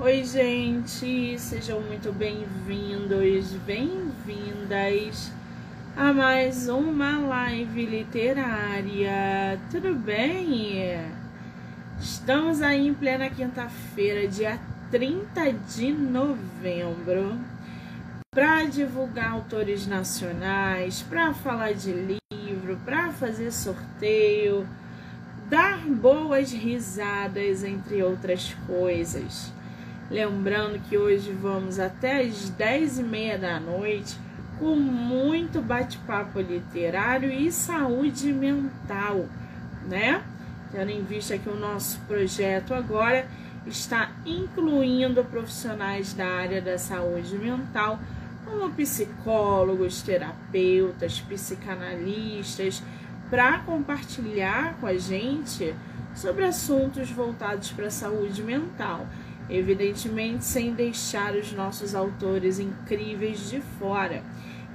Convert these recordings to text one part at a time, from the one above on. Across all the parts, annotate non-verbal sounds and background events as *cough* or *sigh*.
Oi, gente, sejam muito bem-vindos, bem-vindas a mais uma live literária. Tudo bem? Estamos aí em plena quinta-feira, dia 30 de novembro, para divulgar autores nacionais, para falar de livro, para fazer sorteio dar boas risadas, entre outras coisas. Lembrando que hoje vamos até as 10 e meia da noite com muito bate-papo literário e saúde mental, né? Tendo em vista que o nosso projeto agora está incluindo profissionais da área da saúde mental, como psicólogos, terapeutas, psicanalistas, para compartilhar com a gente sobre assuntos voltados para a saúde mental, evidentemente sem deixar os nossos autores incríveis de fora.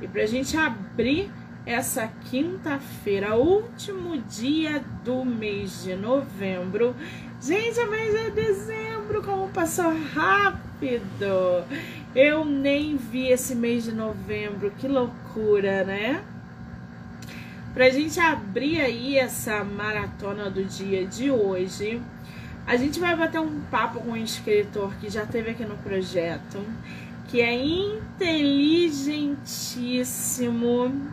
E para a gente abrir essa quinta-feira, último dia do mês de novembro. Gente, o mês é dezembro, como passou rápido! Eu nem vi esse mês de novembro, que loucura, né? Para a gente abrir aí essa maratona do dia de hoje, a gente vai bater um papo com um escritor que já teve aqui no projeto, que é inteligentíssimo.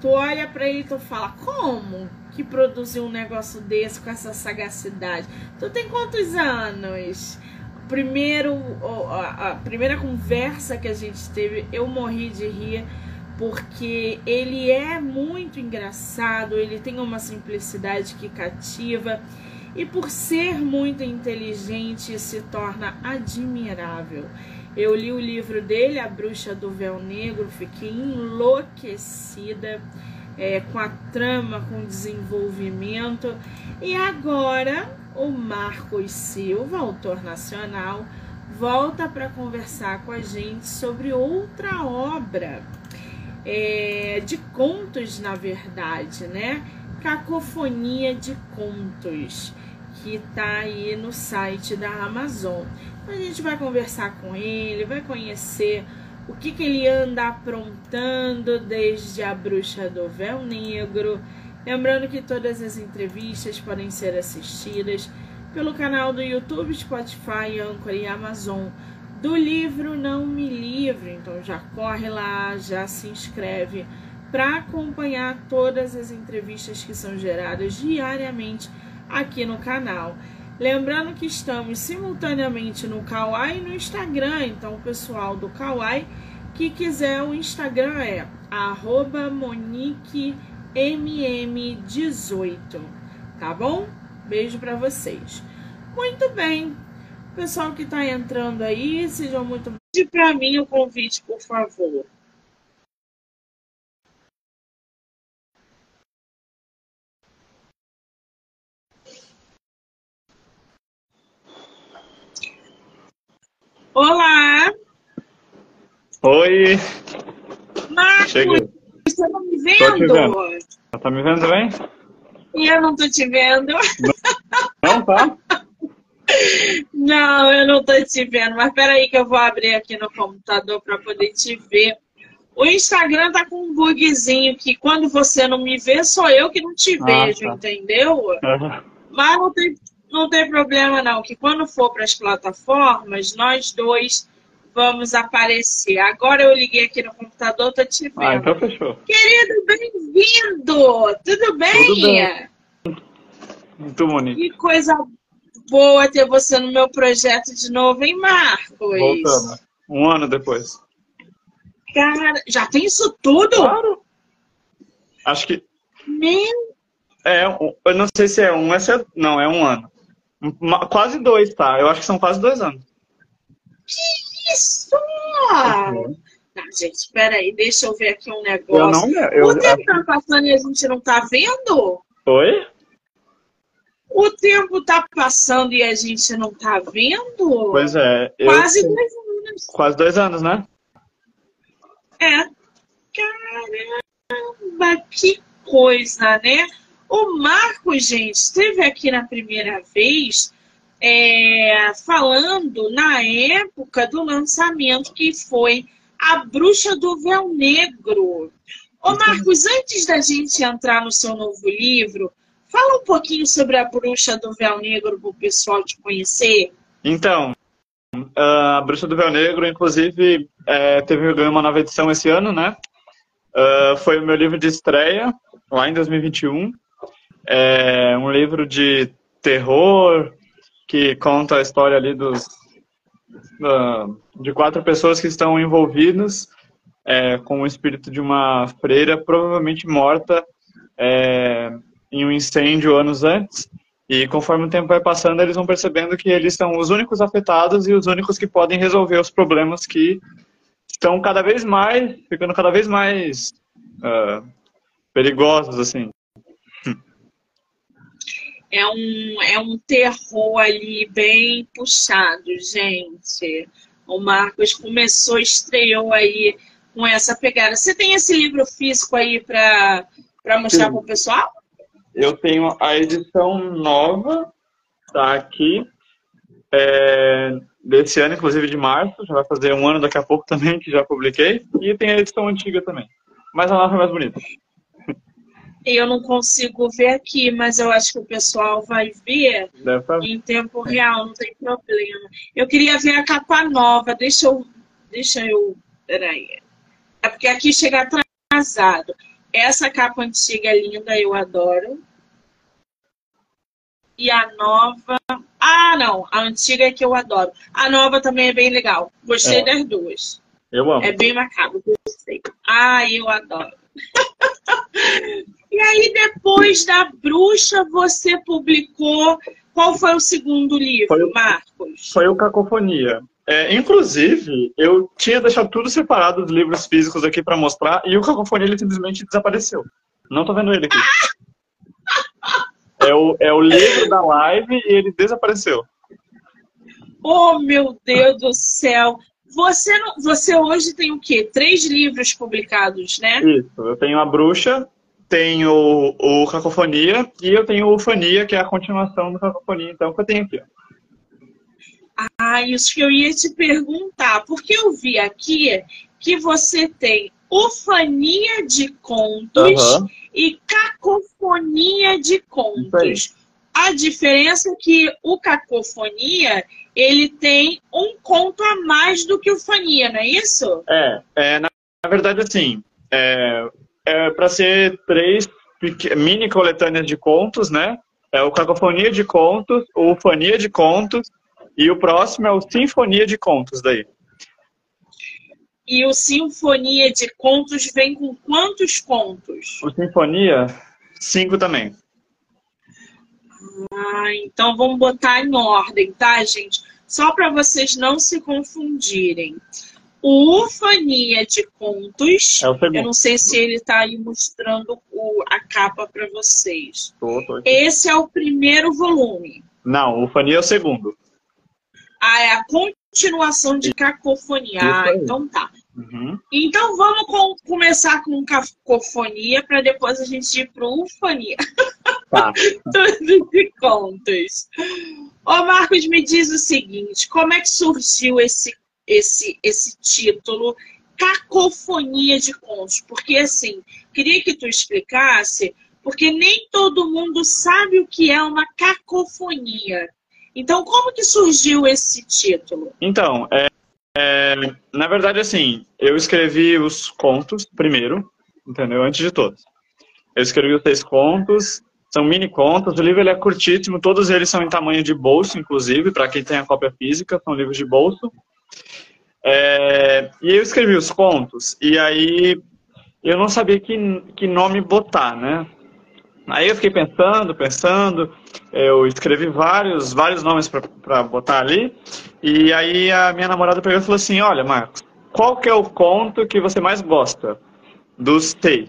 Tu olha para ele e tu fala, como que produziu um negócio desse com essa sagacidade? Tu tem quantos anos? Primeiro, a primeira conversa que a gente teve, eu morri de rir porque ele é muito engraçado, ele tem uma simplicidade que cativa e por ser muito inteligente se torna admirável. Eu li o livro dele, A Bruxa do Véu Negro, fiquei enlouquecida é, com a trama, com o desenvolvimento. E agora o Marcos Silva, autor nacional, volta para conversar com a gente sobre outra obra é, de contos, na verdade, né? Cacofonia de Contos, que tá aí no site da Amazon. Então, a gente vai conversar com ele, vai conhecer o que, que ele anda aprontando desde a Bruxa do Véu Negro. Lembrando que todas as entrevistas podem ser assistidas pelo canal do YouTube, Spotify, Anchor e Amazon do livro Não Me Livre. Então já corre lá, já se inscreve para acompanhar todas as entrevistas que são geradas diariamente aqui no canal. Lembrando que estamos simultaneamente no Kawaii e no Instagram, então o pessoal do Kawaii que quiser o Instagram é moniquemm18, tá bom? Beijo para vocês. Muito bem, Pessoal que está entrando aí, sejam muito. Pede para mim o convite, por favor. Olá! Oi! Marcos, Cheguei. você está me vendo? vendo? Tá me vendo bem? E eu não tô te vendo. Não, não tá? Não, eu não tô te vendo, mas peraí que eu vou abrir aqui no computador para poder te ver. O Instagram tá com um bugzinho que quando você não me vê, sou eu que não te ah, vejo, tá. entendeu? Uhum. Mas não tem, não tem problema não, que quando for para as plataformas, nós dois vamos aparecer. Agora eu liguei aqui no computador, tô te vendo. Ah, então fechou. Querido, bem-vindo! Tudo bem? Tudo bem. Muito bonito. Que coisa boa ter você no meu projeto de novo, hein, Marcos? Voltando. Um ano depois. Cara, já tem isso tudo? Claro. Acho que. Meu. É, eu não sei se é um, é não, é um ano. Quase dois, tá? Eu acho que são quase dois anos. Que isso! Uhum. Não, gente, espera aí, deixa eu ver aqui um negócio. Eu não, eu, o tempo tá passando e a gente não tá vendo? Oi? O tempo está passando e a gente não está vendo? Pois é. Quase eu... dois anos. Quase dois anos, né? É. Caramba, que coisa, né? O Marco, gente, esteve aqui na primeira vez é, falando na época do lançamento que foi A Bruxa do Véu Negro. Ô Marcos, antes da gente entrar no seu novo livro, fala um pouquinho sobre A Bruxa do Véu Negro para o pessoal te conhecer. Então, a Bruxa do Véu Negro, inclusive, é, teve uma nova edição esse ano, né? Uh, foi o meu livro de estreia, lá em 2021. É um livro de terror, que conta a história ali dos de quatro pessoas que estão envolvidas é, com o espírito de uma freira provavelmente morta é, em um incêndio anos antes. E conforme o tempo vai passando, eles vão percebendo que eles são os únicos afetados e os únicos que podem resolver os problemas que estão cada vez mais, ficando cada vez mais uh, perigosos, assim é um, é um terror ali bem puxado, gente. O Marcos começou, estreou aí com essa pegada. Você tem esse livro físico aí para mostrar para o pessoal? Eu tenho a edição nova, tá aqui, é, desse ano, inclusive de março, já vai fazer um ano daqui a pouco também, que já publiquei, e tem a edição antiga também. Mas a nova é mais bonita. Eu não consigo ver aqui, mas eu acho que o pessoal vai ver em tempo real, não tem problema. Eu queria ver a capa nova, deixa eu. Deixa eu. Peraí. É porque aqui chega atrasado. Essa capa antiga é linda, eu adoro. E a nova. Ah, não. A antiga é que eu adoro. A nova também é bem legal. Gostei é. das duas. Eu amo. É bem macabro. Gostei. Ah, eu adoro. E aí, depois da Bruxa, você publicou. Qual foi o segundo livro, foi, Marcos? Foi o Cacofonia. É, inclusive, eu tinha deixado tudo separado dos livros físicos aqui para mostrar e o Cacofonia ele simplesmente desapareceu. Não tô vendo ele aqui. é, o, é o livro da live e ele desapareceu. Oh, meu Deus do céu! Você, não, você hoje tem o quê? Três livros publicados, né? Isso. Eu tenho A Bruxa, tenho o Cacofonia e eu tenho o Fania, que é a continuação do Cacofonia, então, que eu tenho aqui. Ah, isso que eu ia te perguntar, porque eu vi aqui que você tem Ufania de contos uhum. e cacofonia de contos. A diferença é que o cacofonia ele tem um conto a mais do que o fania, não é isso? É, é na, na verdade assim, é, é para ser três mini coletâneas de contos, né? É o Cacofonia de Contos, o Fania de Contos e o próximo é o Sinfonia de Contos daí. E o Sinfonia de Contos vem com quantos contos? O Sinfonia, cinco também. Ah, então vamos botar em ordem, tá, gente? Só para vocês não se confundirem. O Ufania de Contos. É eu não sei se ele está aí mostrando o, a capa para vocês. Tô, tô Esse é o primeiro volume. Não, o Ufania é o segundo. Ah, é a continuação de Cacofonia. Ah, então tá. Uhum. Então vamos com, começar com Cacofonia para depois a gente ir para Ufania. Tá. *laughs* Tudo de contos. Ô Marcos, me diz o seguinte: como é que surgiu esse esse, esse título Cacofonia de Contos, porque assim, queria que tu explicasse, porque nem todo mundo sabe o que é uma cacofonia. Então, como que surgiu esse título? Então, é, é, na verdade, assim, eu escrevi os contos primeiro, entendeu? Antes de todos. Eu escrevi os seis contos, são mini contos, o livro ele é curtíssimo, todos eles são em tamanho de bolso, inclusive, para quem tem a cópia física, são livros de bolso. É, e eu escrevi os contos, e aí eu não sabia que, que nome botar, né? Aí eu fiquei pensando, pensando, eu escrevi vários, vários nomes para botar ali, e aí a minha namorada pegou e falou assim, olha, Marcos, qual que é o conto que você mais gosta dos? Eu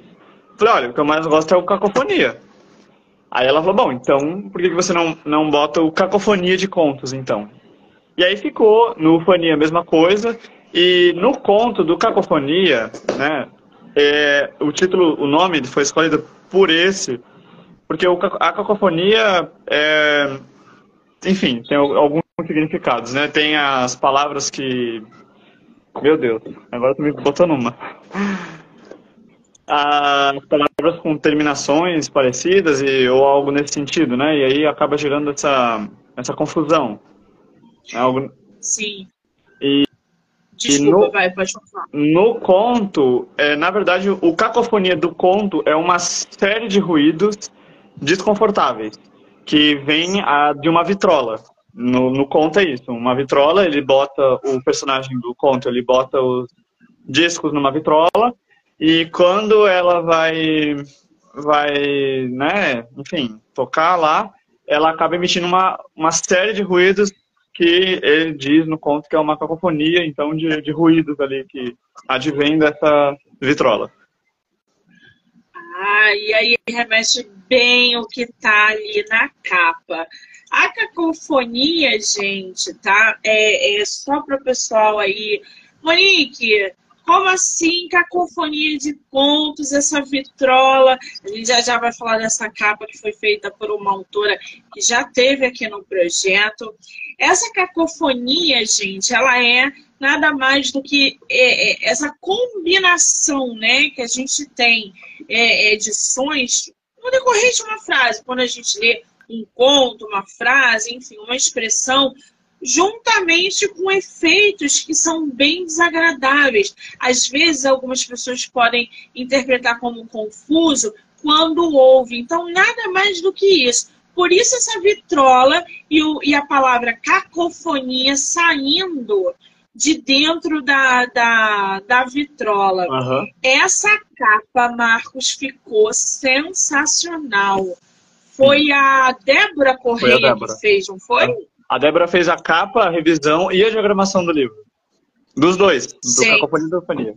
falei, olha, o que eu mais gosto é o Cacofonia. Aí ela falou, bom, então por que você não, não bota o Cacofonia de Contos, então? E aí ficou no Fania a mesma coisa. E no conto do Cacofonia, né, é, o título, o nome foi escolhido por esse, porque o, a cacofonia é, enfim, tem alguns significados, né? Tem as palavras que. Meu Deus, agora tu me botou numa. As palavras com terminações parecidas e, ou algo nesse sentido, né? E aí acaba gerando essa, essa confusão. É algo... Sim. E, Desculpa, e no, vai, pode falar. No conto, é, na verdade, o cacofonia do conto é uma série de ruídos desconfortáveis que vem a, de uma vitrola. No, no conto é isso, uma vitrola, ele bota, o personagem do conto, ele bota os discos numa vitrola e quando ela vai, vai, né, enfim, tocar lá, ela acaba emitindo uma, uma série de ruídos que ele diz no conto que é uma cacofonia, então, de, de ruídos ali que advém dessa vitrola. Ah, e aí remete bem o que tá ali na capa. A cacofonia, gente, tá? É, é só para o pessoal aí. Monique, como assim cacofonia de contos, essa vitrola? A gente já, já vai falar dessa capa que foi feita por uma autora que já teve aqui no projeto. Essa cacofonia, gente, ela é nada mais do que é, é, essa combinação né, que a gente tem é, edições no decorrer de uma frase, quando a gente lê um conto, uma frase, enfim, uma expressão, juntamente com efeitos que são bem desagradáveis. Às vezes, algumas pessoas podem interpretar como confuso quando ouve. Então, nada mais do que isso. Por isso, essa vitrola e, o, e a palavra cacofonia saindo de dentro da, da, da vitrola. Uhum. Essa capa, Marcos, ficou sensacional. Foi a Débora Correia a Débora. que fez, não foi? A Débora fez a capa, a revisão e a diagramação do livro. Dos dois, do Sim. Cacofonia e da Eufonia.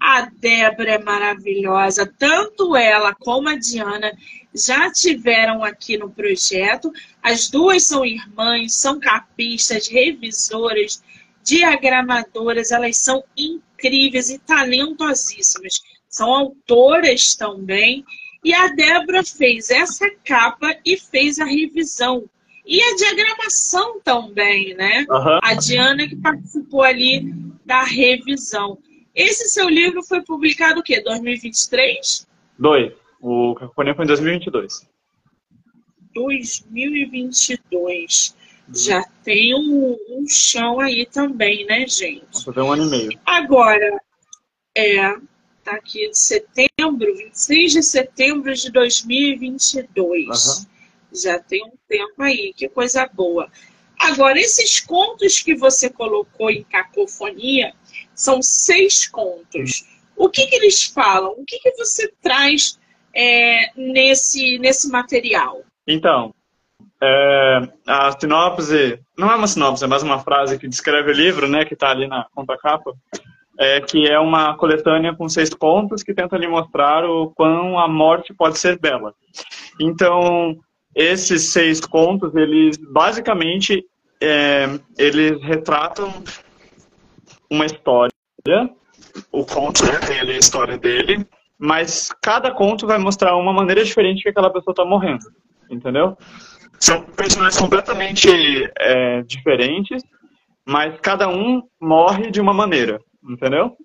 A Débora é maravilhosa. Tanto ela como a Diana já tiveram aqui no projeto. As duas são irmãs, são capistas, revisoras, diagramadoras, elas são incríveis e talentosíssimas. São autoras também. E a Débora fez essa capa e fez a revisão. E a diagramação também, né? Uhum. A Diana que participou ali da revisão. Esse seu livro foi publicado o quê? 2023? Dois. O Cacofonia foi em 2022. 2022. Já tem um, um chão aí também, né, gente? Vai um ano e meio. Agora, é, tá aqui de setembro, 26 de setembro de 2022. Uhum. Já tem um tempo aí, que coisa boa. Agora, esses contos que você colocou em cacofonia são seis contos. O que, que eles falam? O que, que você traz é, nesse, nesse material? Então, é, a sinopse, não é uma sinopse, é mais uma frase que descreve o livro, né, que está ali na contracapa, é que é uma coletânea com seis contos que tenta lhe mostrar o quão a morte pode ser bela. Então, esses seis contos, eles basicamente é, eles retratam uma história, o conto né, tem ali a história dele, mas cada conto vai mostrar uma maneira diferente que aquela pessoa está morrendo, entendeu? São personagens completamente é, diferentes, mas cada um morre de uma maneira, entendeu?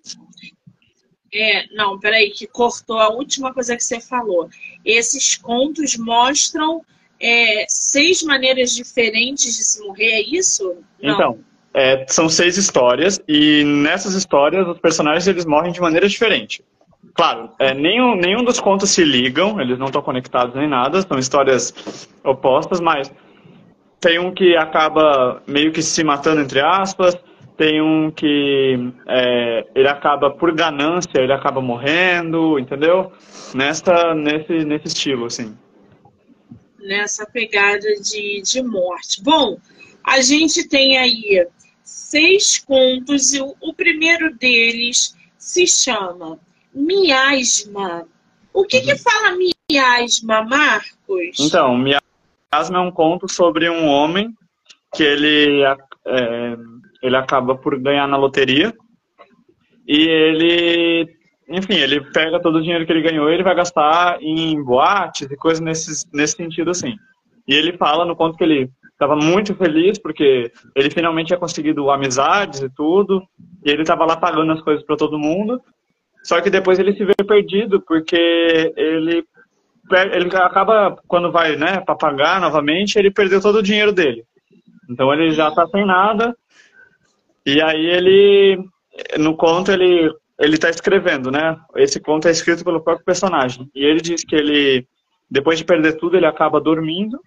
É, não, peraí, que cortou a última coisa que você falou. Esses contos mostram é, seis maneiras diferentes de se morrer, é isso? Não. Então, é, são seis histórias e nessas histórias os personagens eles morrem de maneira diferente. Claro, é, nenhum, nenhum dos contos se ligam, eles não estão conectados nem nada, são histórias opostas, mas tem um que acaba meio que se matando, entre aspas, tem um que é, ele acaba por ganância, ele acaba morrendo, entendeu? Nessa, nesse, nesse estilo, assim. Nessa pegada de, de morte. Bom, a gente tem aí seis contos e o, o primeiro deles se chama miasma. O que, que uhum. fala miasma, Marcos? Então, miasma é um conto sobre um homem que ele, é, ele acaba por ganhar na loteria e ele, enfim, ele pega todo o dinheiro que ele ganhou e ele vai gastar em boates e coisas nesse, nesse sentido assim. E ele fala no conto que ele estava muito feliz porque ele finalmente tinha conseguido amizades e tudo, e ele estava lá pagando as coisas para todo mundo. Só que depois ele se vê perdido porque ele ele acaba quando vai, né, para pagar novamente, ele perdeu todo o dinheiro dele. Então ele já está sem nada. E aí ele no conto ele ele está escrevendo, né? Esse conto é escrito pelo próprio personagem. E ele diz que ele depois de perder tudo, ele acaba dormindo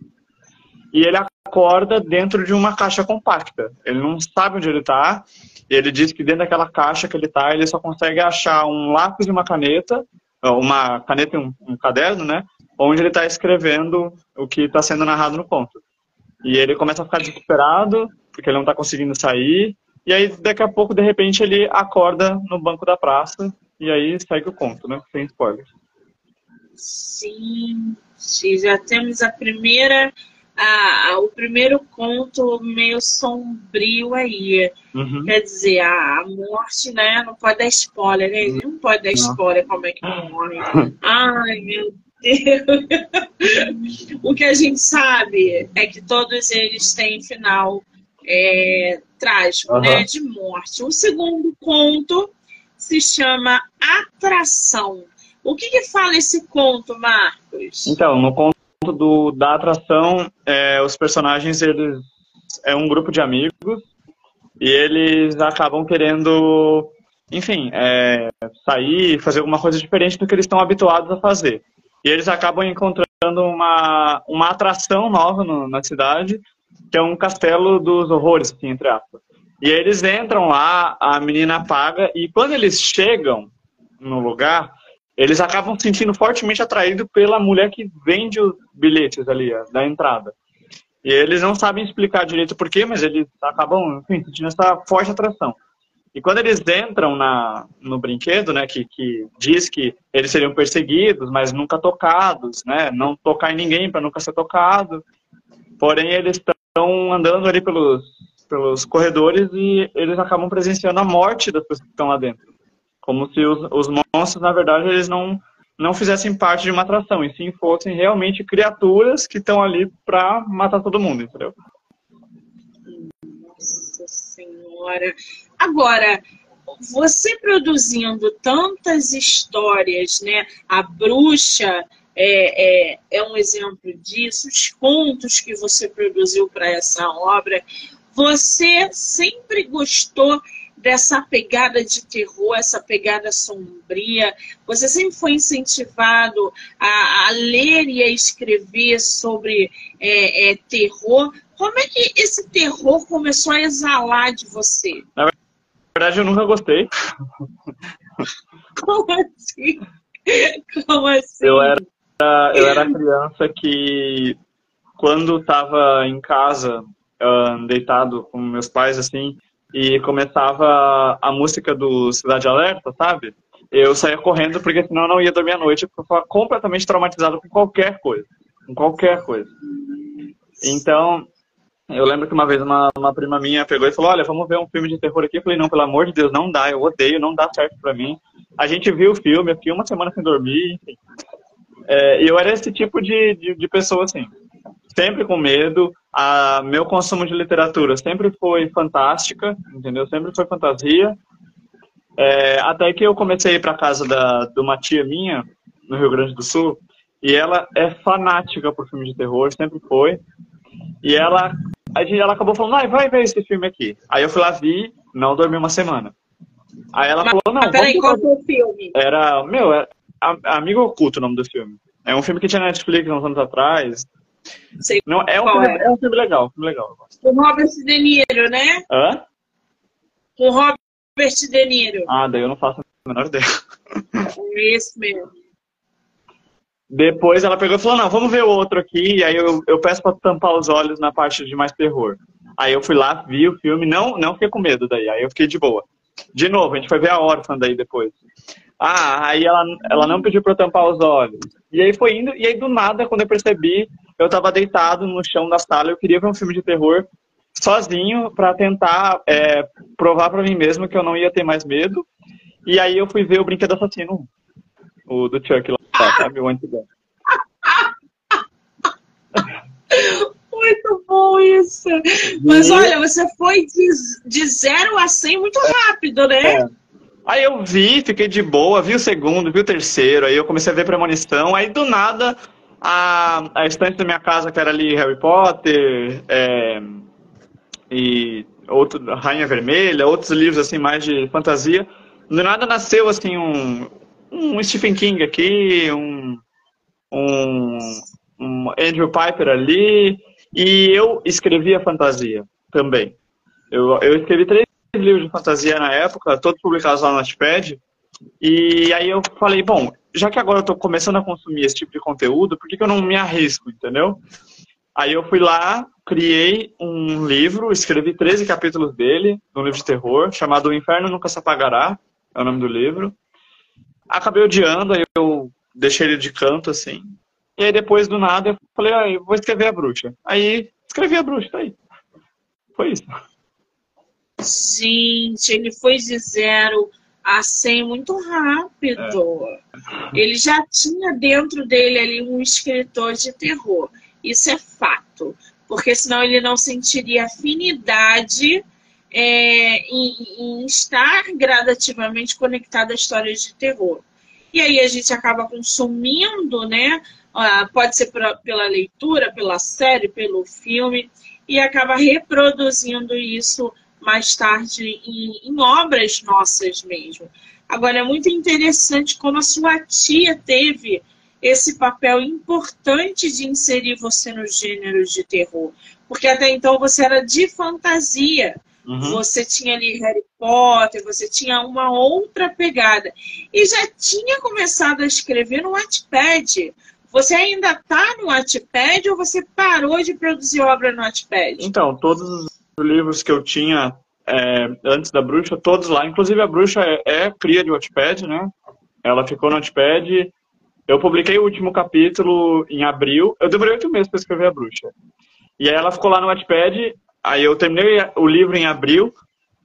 e ele acorda dentro de uma caixa compacta. Ele não sabe onde ele está. Ele diz que dentro daquela caixa que ele está, ele só consegue achar um lápis e uma caneta, uma caneta e um, um caderno, né? Onde ele está escrevendo o que está sendo narrado no conto. E ele começa a ficar desesperado, porque ele não está conseguindo sair. E aí, daqui a pouco, de repente, ele acorda no banco da praça. E aí segue o conto, né? Sem spoilers. Sim, já temos a primeira a, a, o primeiro conto meio sombrio aí. Uhum. Quer dizer, a, a, morte, né? Não pode dar spoiler, né? Não pode dar spoiler como é que morre. Ai, meu Deus. *laughs* o que a gente sabe é que todos eles têm final é, trágico, uhum. né? De morte. O segundo conto se chama Atração. O que, que fala esse conto, Marcos? Então, no conto do, da atração, é, os personagens, eles é um grupo de amigos e eles acabam querendo, enfim, é, sair, fazer alguma coisa diferente do que eles estão habituados a fazer. E eles acabam encontrando uma, uma atração nova no, na cidade, que é um castelo dos horrores, assim, entre aspas. E aí eles entram lá, a menina paga, e quando eles chegam no lugar, eles acabam se sentindo fortemente atraídos pela mulher que vende os bilhetes ali, da entrada. E eles não sabem explicar direito porquê, mas eles acabam enfim, sentindo essa forte atração. E quando eles entram na, no brinquedo, né, que, que diz que eles seriam perseguidos, mas nunca tocados, né, não tocar em ninguém para nunca ser tocado. Porém, eles estão andando ali pelos, pelos corredores e eles acabam presenciando a morte das pessoas que estão lá dentro. Como se os, os monstros, na verdade, eles não, não fizessem parte de uma atração, e sim fossem realmente criaturas que estão ali para matar todo mundo, entendeu? Nossa Senhora. Agora, você produzindo tantas histórias, né? A bruxa é, é, é um exemplo disso, os contos que você produziu para essa obra. Você sempre gostou dessa pegada de terror, essa pegada sombria? Você sempre foi incentivado a, a ler e a escrever sobre é, é, terror? Como é que esse terror começou a exalar de você? Na verdade, eu nunca gostei. *laughs* Como assim? Como assim? Eu era, eu era criança que, quando estava em casa, deitado com meus pais, assim, e começava a música do Cidade Alerta, sabe? Eu saía correndo porque senão eu não ia dormir à noite, porque eu estava completamente traumatizado com qualquer coisa. Com qualquer coisa. Então, eu lembro que uma vez uma, uma prima minha pegou e falou: Olha, vamos ver um filme de terror aqui. Eu falei: Não, pelo amor de Deus, não dá, eu odeio, não dá certo pra mim. A gente viu o filme, eu fiquei uma semana sem dormir, enfim. É, eu era esse tipo de, de, de pessoa, assim sempre com medo. A, meu consumo de literatura sempre foi fantástica, entendeu? Sempre foi fantasia. É, até que eu comecei a ir para casa da, de uma tia minha, no Rio Grande do Sul, e ela é fanática por filmes de terror, sempre foi. E ela, a gente, ela acabou falando, ah, vai ver esse filme aqui. Aí eu fui lá, vi, não dormi uma semana. Aí ela Mas, falou, não. Peraí, qual foi o filme? Era, meu, era Amigo Oculto o nome do filme. É um filme que tinha na Netflix uns anos atrás. Sei não, é, um filme, é. é um filme legal, filme legal. Com Robert De Niro, né? Hã? Com Robert De Niro. Ah, daí eu não faço a menor ideia. É isso mesmo. Depois ela pegou e falou, não, vamos ver o outro aqui. E aí eu, eu peço pra tampar os olhos na parte de mais terror. Aí eu fui lá, vi o filme, não, não fiquei com medo daí. Aí eu fiquei de boa. De novo, a gente foi ver a órfã daí depois. Ah, aí ela, ela não pediu pra eu tampar os olhos. E aí foi indo, e aí do nada, quando eu percebi, eu tava deitado no chão da sala, eu queria ver um filme de terror sozinho para tentar é, provar para mim mesmo que eu não ia ter mais medo. E aí eu fui ver o Brinquedo Assassino, o do Chuck lá, sabe? O antigo. O muito bom isso. Mas olha, você foi de, de zero a 100 muito rápido, né? É. Aí eu vi, fiquei de boa, vi o segundo, vi o terceiro, aí eu comecei a ver premonição, aí do nada a, a estante da minha casa, que era ali Harry Potter, é, e outro, Rainha Vermelha, outros livros assim mais de fantasia, do nada nasceu assim um, um Stephen King aqui, um, um, um Andrew Piper ali, e eu escrevia fantasia também. Eu, eu escrevi três livros de fantasia na época, todos publicados lá no Notepad. E aí eu falei, bom, já que agora eu tô começando a consumir esse tipo de conteúdo, por que, que eu não me arrisco, entendeu? Aí eu fui lá, criei um livro, escrevi 13 capítulos dele, um livro de terror, chamado O Inferno Nunca Se Apagará, é o nome do livro. Acabei odiando, aí eu deixei ele de canto, assim. E aí depois, do nada, eu falei, ah, eu vou escrever a bruxa. Aí, escrevi a bruxa, tá aí. Foi isso. Gente, ele foi de zero a 100 muito rápido. É. Ele já tinha dentro dele ali um escritor de terror. Isso é fato. Porque senão ele não sentiria afinidade é, em, em estar gradativamente conectado a histórias de terror. E aí a gente acaba consumindo, né? pode ser pra, pela leitura, pela série, pelo filme, e acaba reproduzindo isso mais tarde em, em obras nossas mesmo. Agora, é muito interessante como a sua tia teve esse papel importante de inserir você nos gêneros de terror. Porque até então você era de fantasia. Uhum. Você tinha ali Harry Potter, você tinha uma outra pegada. E já tinha começado a escrever no Wattpad. Você ainda está no Wattpad ou você parou de produzir obra no Wattpad? Então, todos os livros que eu tinha é, antes da Bruxa, todos lá. Inclusive a Bruxa é, é cria de Wattpad, né? Ela ficou no Wattpad. Eu publiquei o último capítulo em abril. Eu demorei oito meses para escrever a Bruxa. E aí ela ficou lá no Wattpad. Aí eu terminei o livro em abril.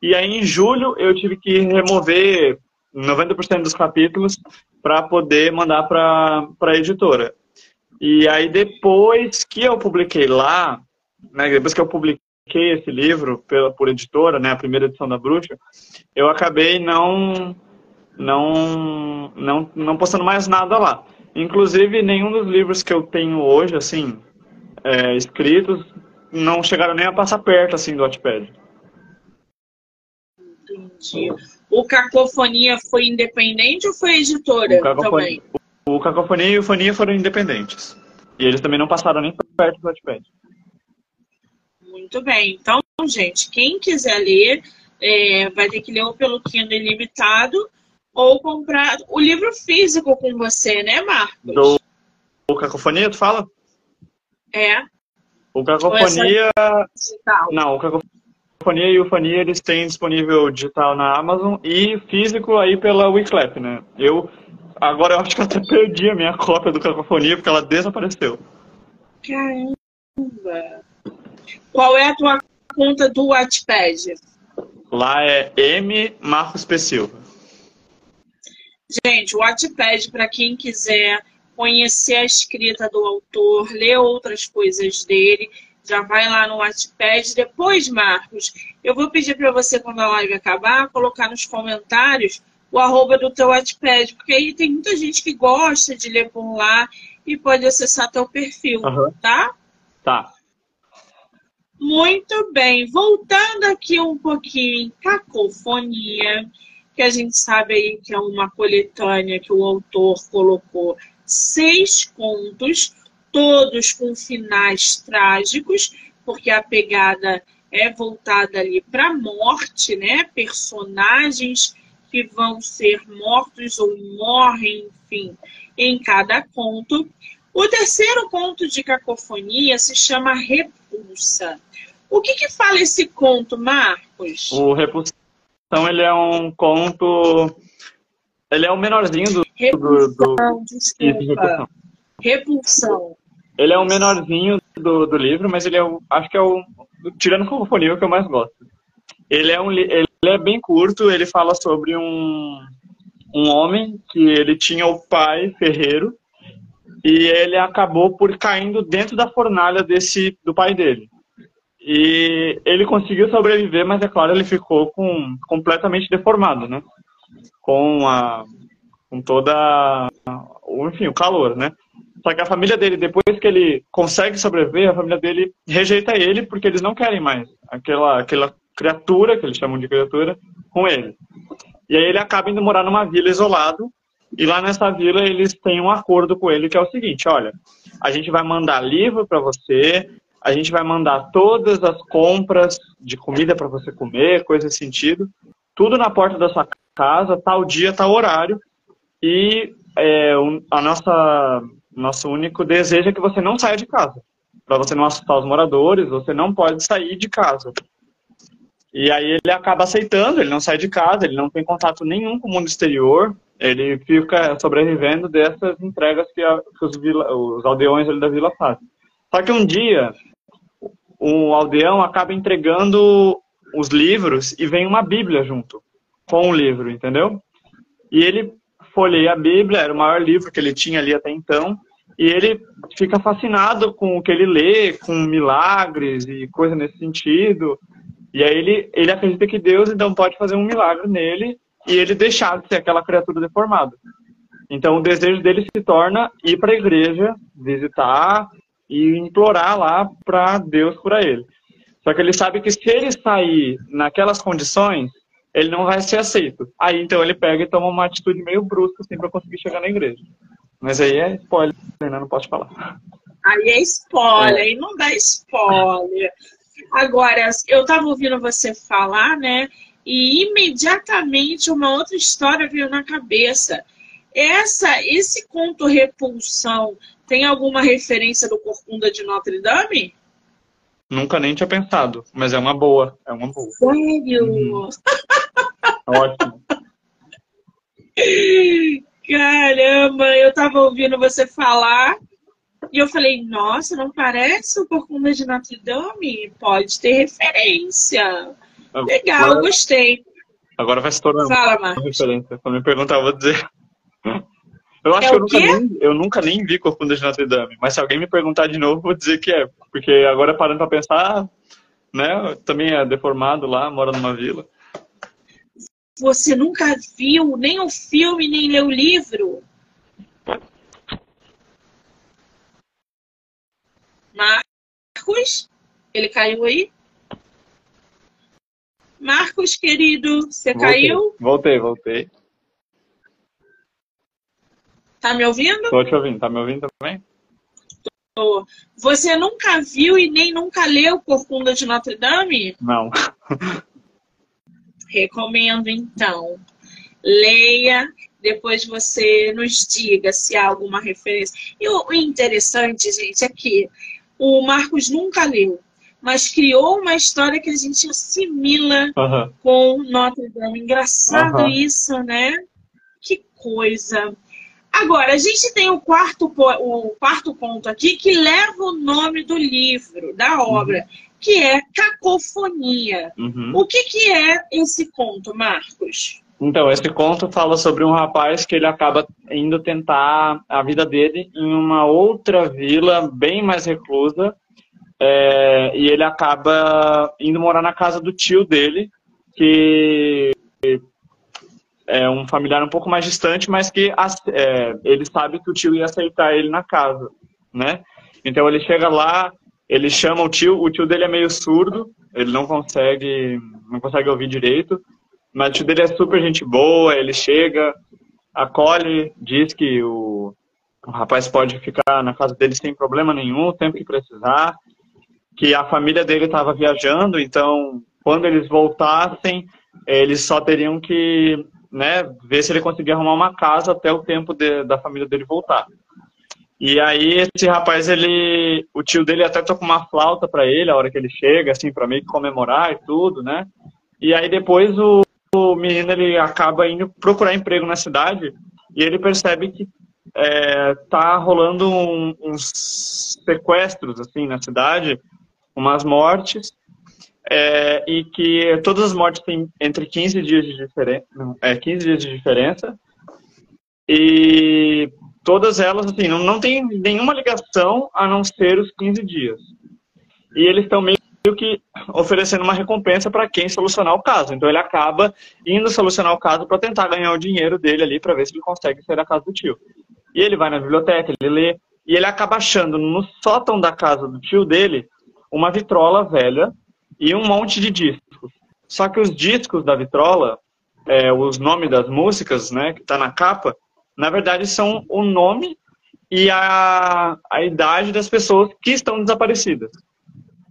E aí em julho eu tive que remover 90% dos capítulos para poder mandar para a editora. E aí depois que eu publiquei lá, né, depois que eu publiquei esse livro pela por editora, né, a primeira edição da Bruxa, eu acabei não não não não postando mais nada lá. Inclusive nenhum dos livros que eu tenho hoje, assim, é, escritos, não chegaram nem a passar perto assim do Wattpad. Entendi. O Cacofonia foi independente ou foi editora o Cacofonia, também? O Cacofonia e o Fonia foram independentes. E eles também não passaram nem perto do Wattpad. Muito bem. Então, gente, quem quiser ler, é, vai ter que ler ou pelo Kindle Ilimitado ou comprar o livro físico com você, né, Marcos? Do o Cacofonia, tu fala? É. O Cacofonia... Não, o Cacofonia e o Fania, eles têm disponível digital na Amazon e físico aí pela Wiclap, né? Eu... Agora eu acho que eu até perdi a minha cópia do Cacofonia porque ela desapareceu. Caramba! Qual é a tua conta do Wattpad? Lá é M Marcos P. Silva. Gente, o Wattpad, para quem quiser conhecer a escrita do autor, ler outras coisas dele, já vai lá no Wattpad. Depois, Marcos, eu vou pedir para você, quando a live acabar, colocar nos comentários o arroba do teu Wattpad, porque aí tem muita gente que gosta de ler por lá e pode acessar teu perfil, uhum. tá? Tá. Muito bem, voltando aqui um pouquinho em Cacofonia, que a gente sabe aí que é uma coletânea que o autor colocou seis contos, todos com finais trágicos, porque a pegada é voltada ali para a morte, né? Personagens que vão ser mortos ou morrem, enfim, em cada conto. O terceiro conto de cacofonia se chama Repulsa. O que, que fala esse conto, Marcos? O Repulsão, ele é um conto... Ele é o menorzinho do... Repulsão, do, do... desculpa. Isso, repulsão. repulsão. Ele é o menorzinho do, do livro, mas ele é o... Acho que é o... Tirando o cacofonia, que eu mais gosto. Ele é, um, ele é bem curto, ele fala sobre um, um homem que ele tinha o pai ferreiro, e ele acabou por caindo dentro da fornalha desse do pai dele. E ele conseguiu sobreviver, mas é claro, ele ficou com completamente deformado, né? Com a com toda enfim, o calor, né? Só que a família dele, depois que ele consegue sobreviver, a família dele rejeita ele porque eles não querem mais aquela aquela criatura, que eles chamam de criatura, com ele. E aí ele acaba indo morar numa vila isolado e lá nessa vila eles têm um acordo com ele que é o seguinte: olha, a gente vai mandar livro para você, a gente vai mandar todas as compras de comida para você comer, coisa nesse sentido, tudo na porta da sua casa, tal dia, tal horário. E é, a nossa nosso único desejo é que você não saia de casa. Para você não assustar os moradores, você não pode sair de casa. E aí ele acaba aceitando, ele não sai de casa, ele não tem contato nenhum com o mundo exterior, ele fica sobrevivendo dessas entregas que, a, que os, vila, os, aldeões da vila fazem. Só que um dia, o aldeão acaba entregando os livros e vem uma Bíblia junto com o livro, entendeu? E ele folheia a Bíblia, era o maior livro que ele tinha ali até então, e ele fica fascinado com o que ele lê, com milagres e coisa nesse sentido. E aí ele, ele acredita que Deus então pode fazer um milagre nele e ele deixar de ser aquela criatura deformada. Então o desejo dele se torna ir para a igreja, visitar e implorar lá para Deus curar ele. Só que ele sabe que se ele sair naquelas condições, ele não vai ser aceito. Aí então ele pega e toma uma atitude meio brusca assim para conseguir chegar na igreja. Mas aí é spoiler, né? Não posso falar. Aí é spoiler, é. aí não dá spoiler. Agora, eu estava ouvindo você falar, né? e imediatamente uma outra história veio na cabeça. Essa, esse conto Repulsão tem alguma referência do Corcunda de Notre Dame? Nunca nem tinha pensado, mas é uma boa, é uma boa. Sério? Uhum. Ótimo. *laughs* Caramba, eu tava ouvindo você falar e eu falei, nossa, não parece o Corcunda de Notre Dame? Pode ter referência. Legal, agora, gostei. Agora vai se tornar Fala, uma referência. Quando me perguntar, eu vou dizer. Eu acho é que eu nunca, nem, eu nunca nem vi Corcunda de Notre Dame, mas se alguém me perguntar de novo, vou dizer que é. Porque agora parando pra pensar, né, também é deformado lá, mora numa vila. Você nunca viu nem o filme, nem leu o livro? Marcos? Ele caiu aí? Marcos, querido, você voltei, caiu? Voltei, voltei. Tá me ouvindo? Tô te ouvindo. Tá me ouvindo também? Tô. Você nunca viu e nem nunca leu Corcunda de Notre Dame? Não. *laughs* Recomendo, então. Leia, depois você nos diga se há alguma referência. E o interessante, gente, é que o Marcos nunca leu mas criou uma história que a gente assimila uhum. com Notre Dame. Engraçado uhum. isso, né? Que coisa. Agora, a gente tem o quarto, o quarto ponto aqui que leva o nome do livro, da obra, uhum. que é Cacofonia. Uhum. O que, que é esse conto, Marcos? Então, esse conto fala sobre um rapaz que ele acaba indo tentar a vida dele em uma outra vila bem mais reclusa, é, e ele acaba indo morar na casa do tio dele, que é um familiar um pouco mais distante, mas que é, ele sabe que o tio ia aceitar ele na casa, né? Então ele chega lá, ele chama o tio, o tio dele é meio surdo, ele não consegue, não consegue ouvir direito, mas o tio dele é super gente boa, ele chega, acolhe, diz que o, o rapaz pode ficar na casa dele sem problema nenhum, o tempo que precisar, que a família dele estava viajando, então quando eles voltassem, eles só teriam que né, ver se ele conseguia arrumar uma casa até o tempo de, da família dele voltar. E aí esse rapaz, ele, o tio dele até toca uma flauta para ele a hora que ele chega, assim, para meio que comemorar e tudo, né? E aí depois o, o menino ele acaba indo procurar emprego na cidade e ele percebe que é, tá rolando um, uns sequestros assim na cidade umas mortes, é, e que todas as mortes têm entre 15 dias de diferença, é, 15 dias de diferença, e todas elas, assim, não, não tem nenhuma ligação a não ser os 15 dias. E eles estão meio que oferecendo uma recompensa para quem solucionar o caso. Então ele acaba indo solucionar o caso para tentar ganhar o dinheiro dele ali para ver se ele consegue sair da casa do tio. E ele vai na biblioteca, ele lê, e ele acaba achando no sótão da casa do tio dele uma vitrola velha e um monte de discos. Só que os discos da vitrola, é, os nomes das músicas, né, que está na capa, na verdade são o nome e a, a idade das pessoas que estão desaparecidas.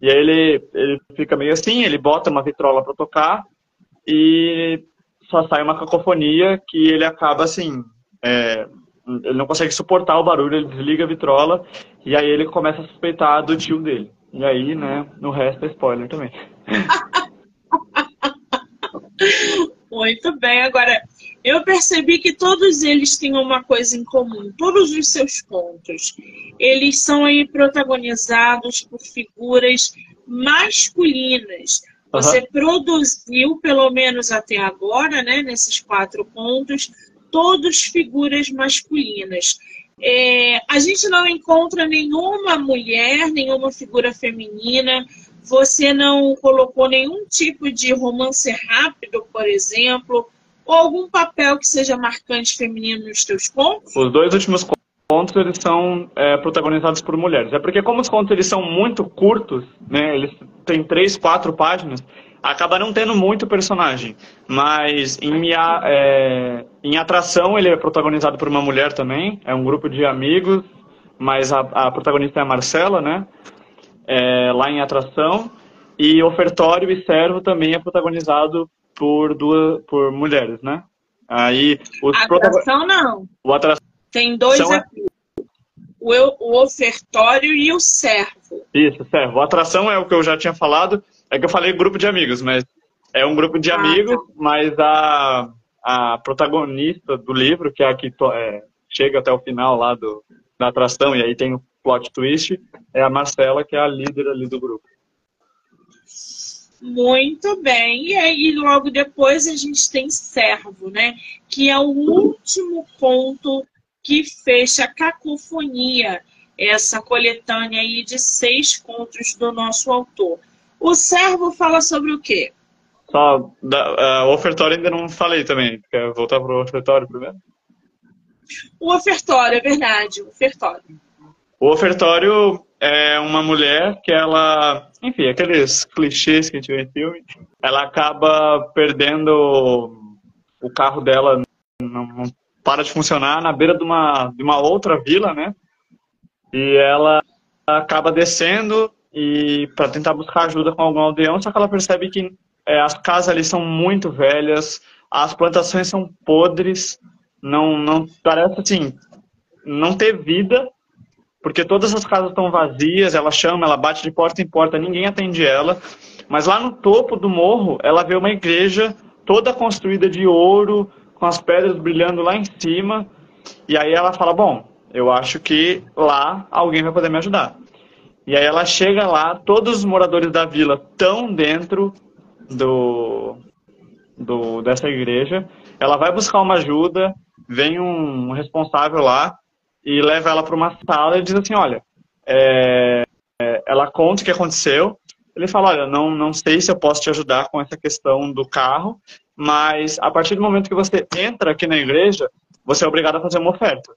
E aí ele, ele fica meio assim, ele bota uma vitrola para tocar e só sai uma cacofonia que ele acaba assim, é, ele não consegue suportar o barulho, ele desliga a vitrola e aí ele começa a suspeitar do tio dele. E aí, né, no resto é spoiler também. *laughs* Muito bem, agora eu percebi que todos eles têm uma coisa em comum, todos os seus contos. Eles são aí protagonizados por figuras masculinas. Você uhum. produziu, pelo menos até agora, né, nesses quatro contos, todos figuras masculinas. É, a gente não encontra nenhuma mulher, nenhuma figura feminina. Você não colocou nenhum tipo de romance rápido, por exemplo, ou algum papel que seja marcante feminino nos teus contos? Os dois últimos contos eles são é, protagonizados por mulheres. É porque como os contos eles são muito curtos, né, eles têm três, quatro páginas, acaba não tendo muito personagem. Mas em, minha, é, em atração ele é protagonizado por uma mulher também. É um grupo de amigos, mas a, a protagonista é a Marcela, né? É, lá em atração. E ofertório e servo também é protagonizado por duas por mulheres, né? Aí os atração não. O atração tem dois é aqui. O, o ofertório e o servo. Isso, servo. A atração é o que eu já tinha falado é que eu falei grupo de amigos, mas é um grupo de ah, amigos, tá. mas a, a protagonista do livro, que é a que é, chega até o final lá do, da atração, e aí tem o plot twist, é a Marcela, que é a líder ali do grupo. Muito bem. E aí, logo depois, a gente tem Servo, né? Que é o último conto que fecha a cacofonia, essa coletânea aí de seis contos do nosso autor. O servo fala sobre o quê? Só, da, uh, o ofertório ainda não falei também. Quer voltar para o ofertório primeiro? O ofertório, é verdade, o ofertório. O ofertório é uma mulher que ela, enfim, aqueles clichês que a gente vê em filme, ela acaba perdendo o carro dela, não, não para de funcionar na beira de uma, de uma outra vila, né? E ela acaba descendo e para tentar buscar ajuda com algum aldeão, só que ela percebe que é, as casas ali são muito velhas, as plantações são podres, não, não parece assim, não ter vida, porque todas as casas estão vazias, ela chama, ela bate de porta em porta, ninguém atende ela, mas lá no topo do morro, ela vê uma igreja toda construída de ouro, com as pedras brilhando lá em cima, e aí ela fala, bom, eu acho que lá alguém vai poder me ajudar. E aí ela chega lá, todos os moradores da vila estão dentro do, do dessa igreja. Ela vai buscar uma ajuda, vem um responsável lá e leva ela para uma sala e diz assim, olha, é, é, ela conta o que aconteceu. Ele fala, olha, não, não sei se eu posso te ajudar com essa questão do carro, mas a partir do momento que você entra aqui na igreja, você é obrigado a fazer uma oferta.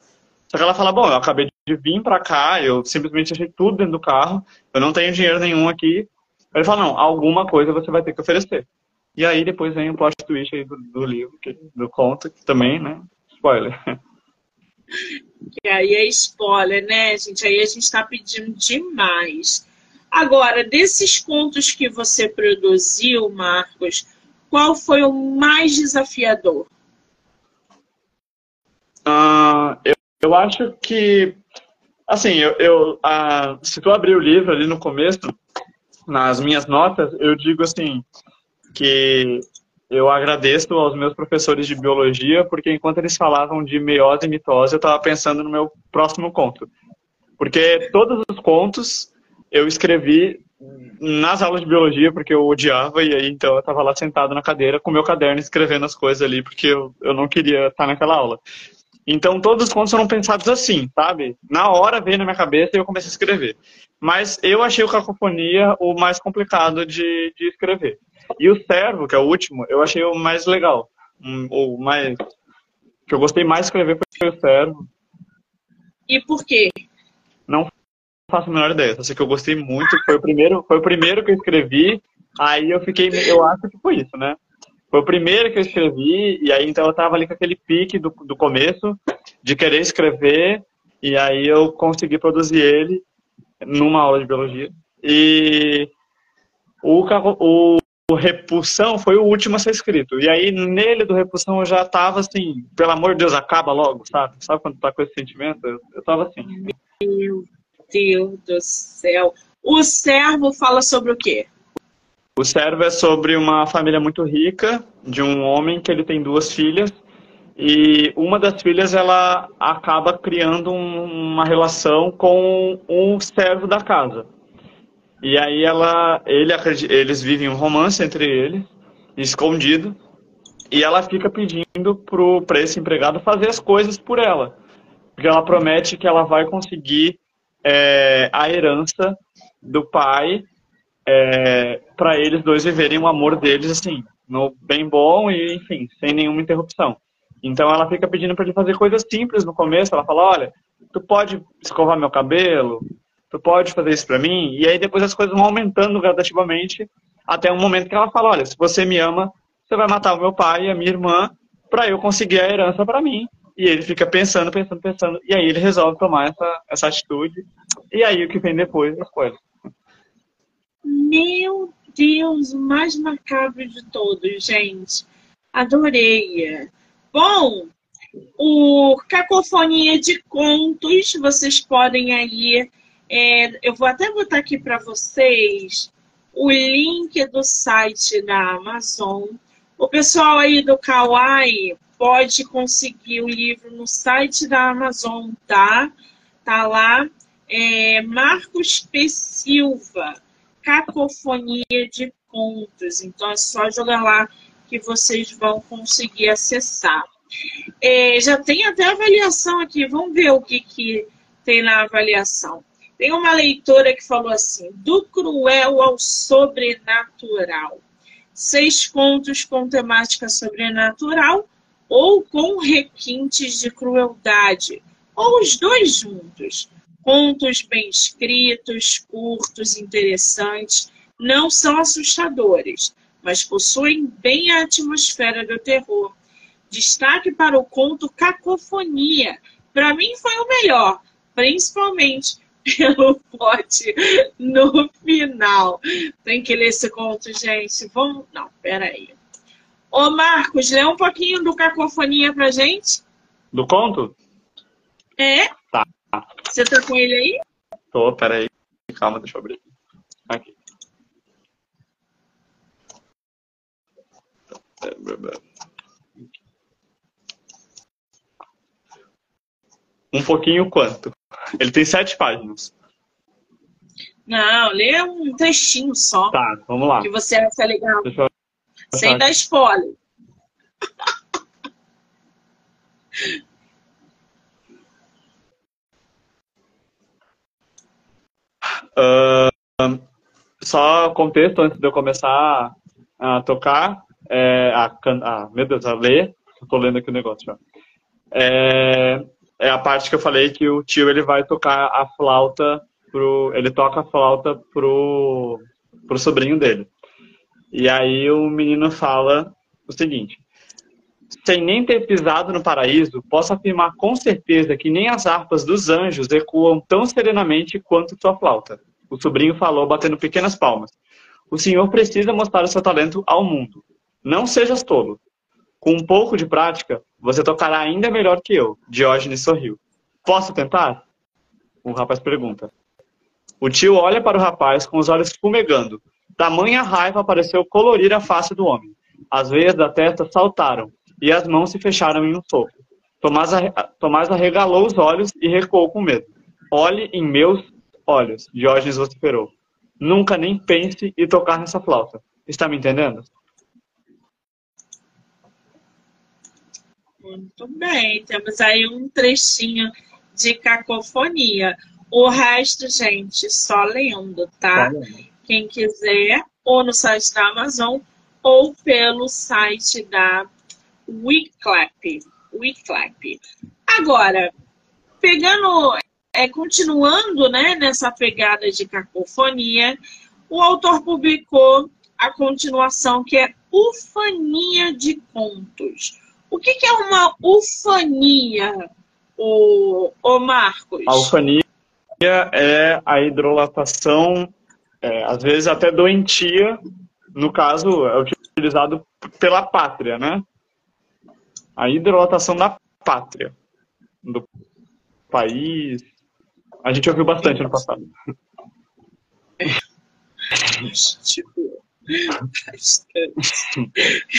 Só que ela fala, bom, eu acabei de vir para cá, eu simplesmente achei tudo dentro do carro, eu não tenho dinheiro nenhum aqui. Ele fala, não, alguma coisa você vai ter que oferecer. E aí depois vem o plot twist do, do livro, que, do conto, que também, né, spoiler. *laughs* Que aí é spoiler, né, gente? Aí a gente está pedindo demais. Agora, desses contos que você produziu, Marcos, qual foi o mais desafiador? Uh, eu, eu acho que, assim, eu, eu se tu abrir o livro ali no começo, nas minhas notas, eu digo assim, que eu agradeço aos meus professores de biologia, porque enquanto eles falavam de meiose e mitose, eu estava pensando no meu próximo conto. Porque todos os contos eu escrevi nas aulas de biologia, porque eu odiava, e aí então eu estava lá sentado na cadeira com meu caderno escrevendo as coisas ali, porque eu, eu não queria estar naquela aula. Então todos os contos foram pensados assim, sabe? Na hora veio na minha cabeça e eu comecei a escrever. Mas eu achei o Cacofonia o mais complicado de, de escrever. E o Servo, que é o último, eu achei o mais legal. O mais. que eu gostei mais de escrever foi o Servo. E por quê? Não faço a menor ideia. Só sei que eu gostei muito. Foi o primeiro, foi o primeiro que eu escrevi. Aí eu fiquei. Eu acho que foi isso, né? Foi o primeiro que eu escrevi, e aí então eu tava ali com aquele pique do, do começo, de querer escrever, e aí eu consegui produzir ele numa aula de biologia. E o, o, o Repulsão foi o último a ser escrito. E aí nele do Repulsão eu já tava assim, pelo amor de Deus, acaba logo, sabe? Sabe quando tá com esse sentimento? Eu, eu tava assim. Meu Deus do céu. O servo fala sobre o quê? O servo é sobre uma família muito rica, de um homem que ele tem duas filhas, e uma das filhas ela acaba criando um, uma relação com um servo da casa. E aí ela, ele, eles vivem um romance entre eles, escondido, e ela fica pedindo para esse empregado fazer as coisas por ela. Porque ela promete que ela vai conseguir é, a herança do pai é, para eles dois viverem o amor deles, assim, no bem bom e, enfim, sem nenhuma interrupção. Então ela fica pedindo para ele fazer coisas simples no começo. Ela fala: olha, tu pode escovar meu cabelo, tu pode fazer isso para mim. E aí depois as coisas vão aumentando gradativamente até um momento que ela fala: olha, se você me ama, você vai matar o meu pai e a minha irmã para eu conseguir a herança para mim. E ele fica pensando, pensando, pensando. E aí ele resolve tomar essa, essa atitude. E aí o que vem depois é coisas. Meu Deus, o mais macabro de todos, gente. Adorei. Bom, o Cacofonia de Contos, vocês podem aí. É, eu vou até botar aqui para vocês o link do site da Amazon. O pessoal aí do Kawaii pode conseguir o livro no site da Amazon, tá? Tá lá. É Marcos P. Silva cacofonia de contos. Então é só jogar lá que vocês vão conseguir acessar. É, já tem até avaliação aqui, vamos ver o que, que tem na avaliação. Tem uma leitora que falou assim: do cruel ao sobrenatural. Seis contos com temática sobrenatural ou com requintes de crueldade, ou os dois juntos. Contos bem escritos, curtos, interessantes, não são assustadores, mas possuem bem a atmosfera do terror. Destaque para o conto Cacofonia. Para mim foi o melhor, principalmente pelo pote no final. Tem que ler esse conto, gente. Vamos. Não, peraí. Ô, Marcos, lê um pouquinho do Cacofonia pra gente. Do conto? É. Tá. Você tá com ele aí? Tô, peraí. Calma, deixa eu abrir. Aqui. Um pouquinho quanto? Ele tem sete páginas. Não, lê um textinho só. Tá, vamos lá. Que você acha legal. Eu... Sem dar spoiler. Uh, só contexto antes de eu começar a tocar, é, a, a, meu Deus, a ler, estou lendo aqui o negócio já. É, é, a parte que eu falei que o tio ele vai tocar a flauta pro, ele toca a flauta pro, pro sobrinho dele. E aí o menino fala o seguinte: sem nem ter pisado no paraíso, posso afirmar com certeza que nem as harpas dos anjos ecoam tão serenamente quanto sua flauta. O sobrinho falou, batendo pequenas palmas. O senhor precisa mostrar o seu talento ao mundo. Não sejas tolo. Com um pouco de prática, você tocará ainda melhor que eu. Diógenes sorriu. Posso tentar? O rapaz pergunta. O tio olha para o rapaz com os olhos fumegando. Tamanha raiva pareceu colorir a face do homem. As veias da testa saltaram e as mãos se fecharam em um soco. Tomás, Tomás arregalou os olhos e recuou com medo. Olhe em meus olhos, Diógenes vociferou. Nunca nem pense em tocar nessa flauta. Está me entendendo? Muito bem, temos aí um trechinho de cacofonia. O resto, gente, só lendo, tá? Quem quiser, ou no site da Amazon, ou pelo site da Wiclap. Wiclap. Agora, pegando, é, continuando né, nessa pegada de cacofonia, o autor publicou a continuação que é Ufania de Contos. O que, que é uma ufania, o, o Marcos? A ufania é a hidrolatação, é, às vezes até doentia, no caso, é utilizado pela pátria, né? A hidrolatação da pátria, do país. A gente ouviu bastante no passado. *laughs* tipo, bastante.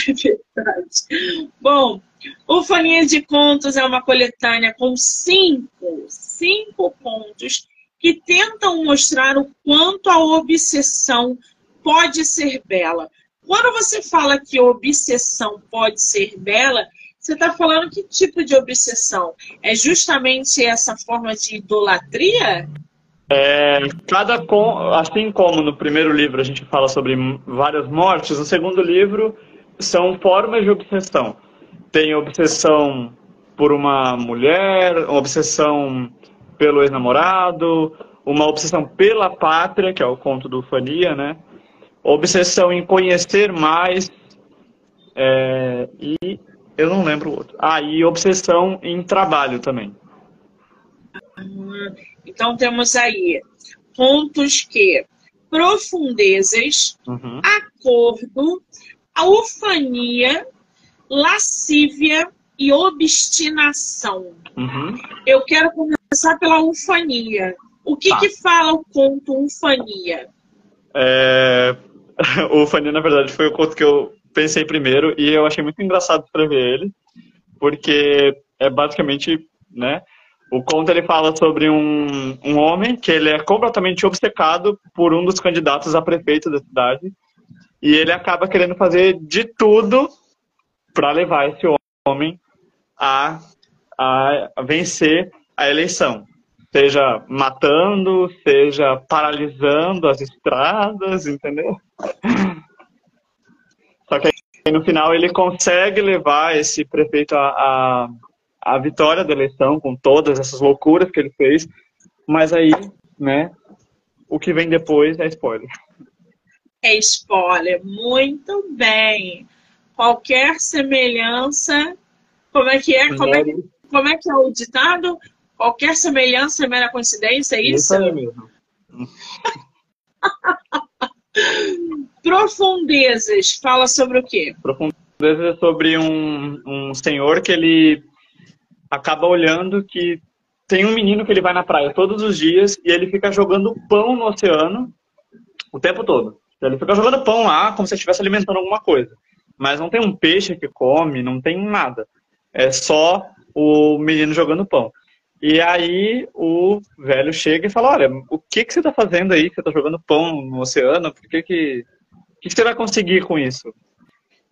É verdade. Bom, o Folhinha de Contos é uma coletânea com cinco, cinco contos que tentam mostrar o quanto a obsessão pode ser bela. Quando você fala que obsessão pode ser bela, você está falando que tipo de obsessão? É justamente essa forma de idolatria? É, cada assim como no primeiro livro a gente fala sobre várias mortes, no segundo livro são formas de obsessão. Tem obsessão por uma mulher, obsessão pelo ex-namorado, uma obsessão pela pátria, que é o conto do Fania, né? Obsessão em conhecer mais é, e eu não lembro o outro. Ah, e obsessão em trabalho também. Então temos aí pontos que profundezas, uhum. acordo, ufania, lascívia e obstinação. Uhum. Eu quero começar pela ufania. O que, tá. que fala o conto ufania? É... *laughs* O ufania, na verdade, foi o conto que eu pensei primeiro e eu achei muito engraçado escrever ele, porque é basicamente, né? O conto ele fala sobre um, um homem que ele é completamente obcecado por um dos candidatos a prefeito da cidade e ele acaba querendo fazer de tudo para levar esse homem a, a vencer a eleição. Seja matando, seja paralisando as estradas, entendeu? Só que aí, no final ele consegue levar esse prefeito a, a, a vitória da eleição com todas essas loucuras que ele fez, mas aí, né, o que vem depois é spoiler. É spoiler, muito bem. Qualquer semelhança, como é que é? Como é, como é que é o ditado? Qualquer semelhança é mera coincidência, é isso? Isso aí mesmo. *laughs* Profundezas, fala sobre o quê? Profundezas é sobre um, um senhor que ele acaba olhando que tem um menino que ele vai na praia todos os dias e ele fica jogando pão no oceano o tempo todo. Ele fica jogando pão lá como se estivesse alimentando alguma coisa. Mas não tem um peixe que come, não tem nada. É só o menino jogando pão. E aí o velho chega e fala, olha, o que, que você está fazendo aí? Você está jogando pão no oceano? Por que, que o que você vai conseguir com isso?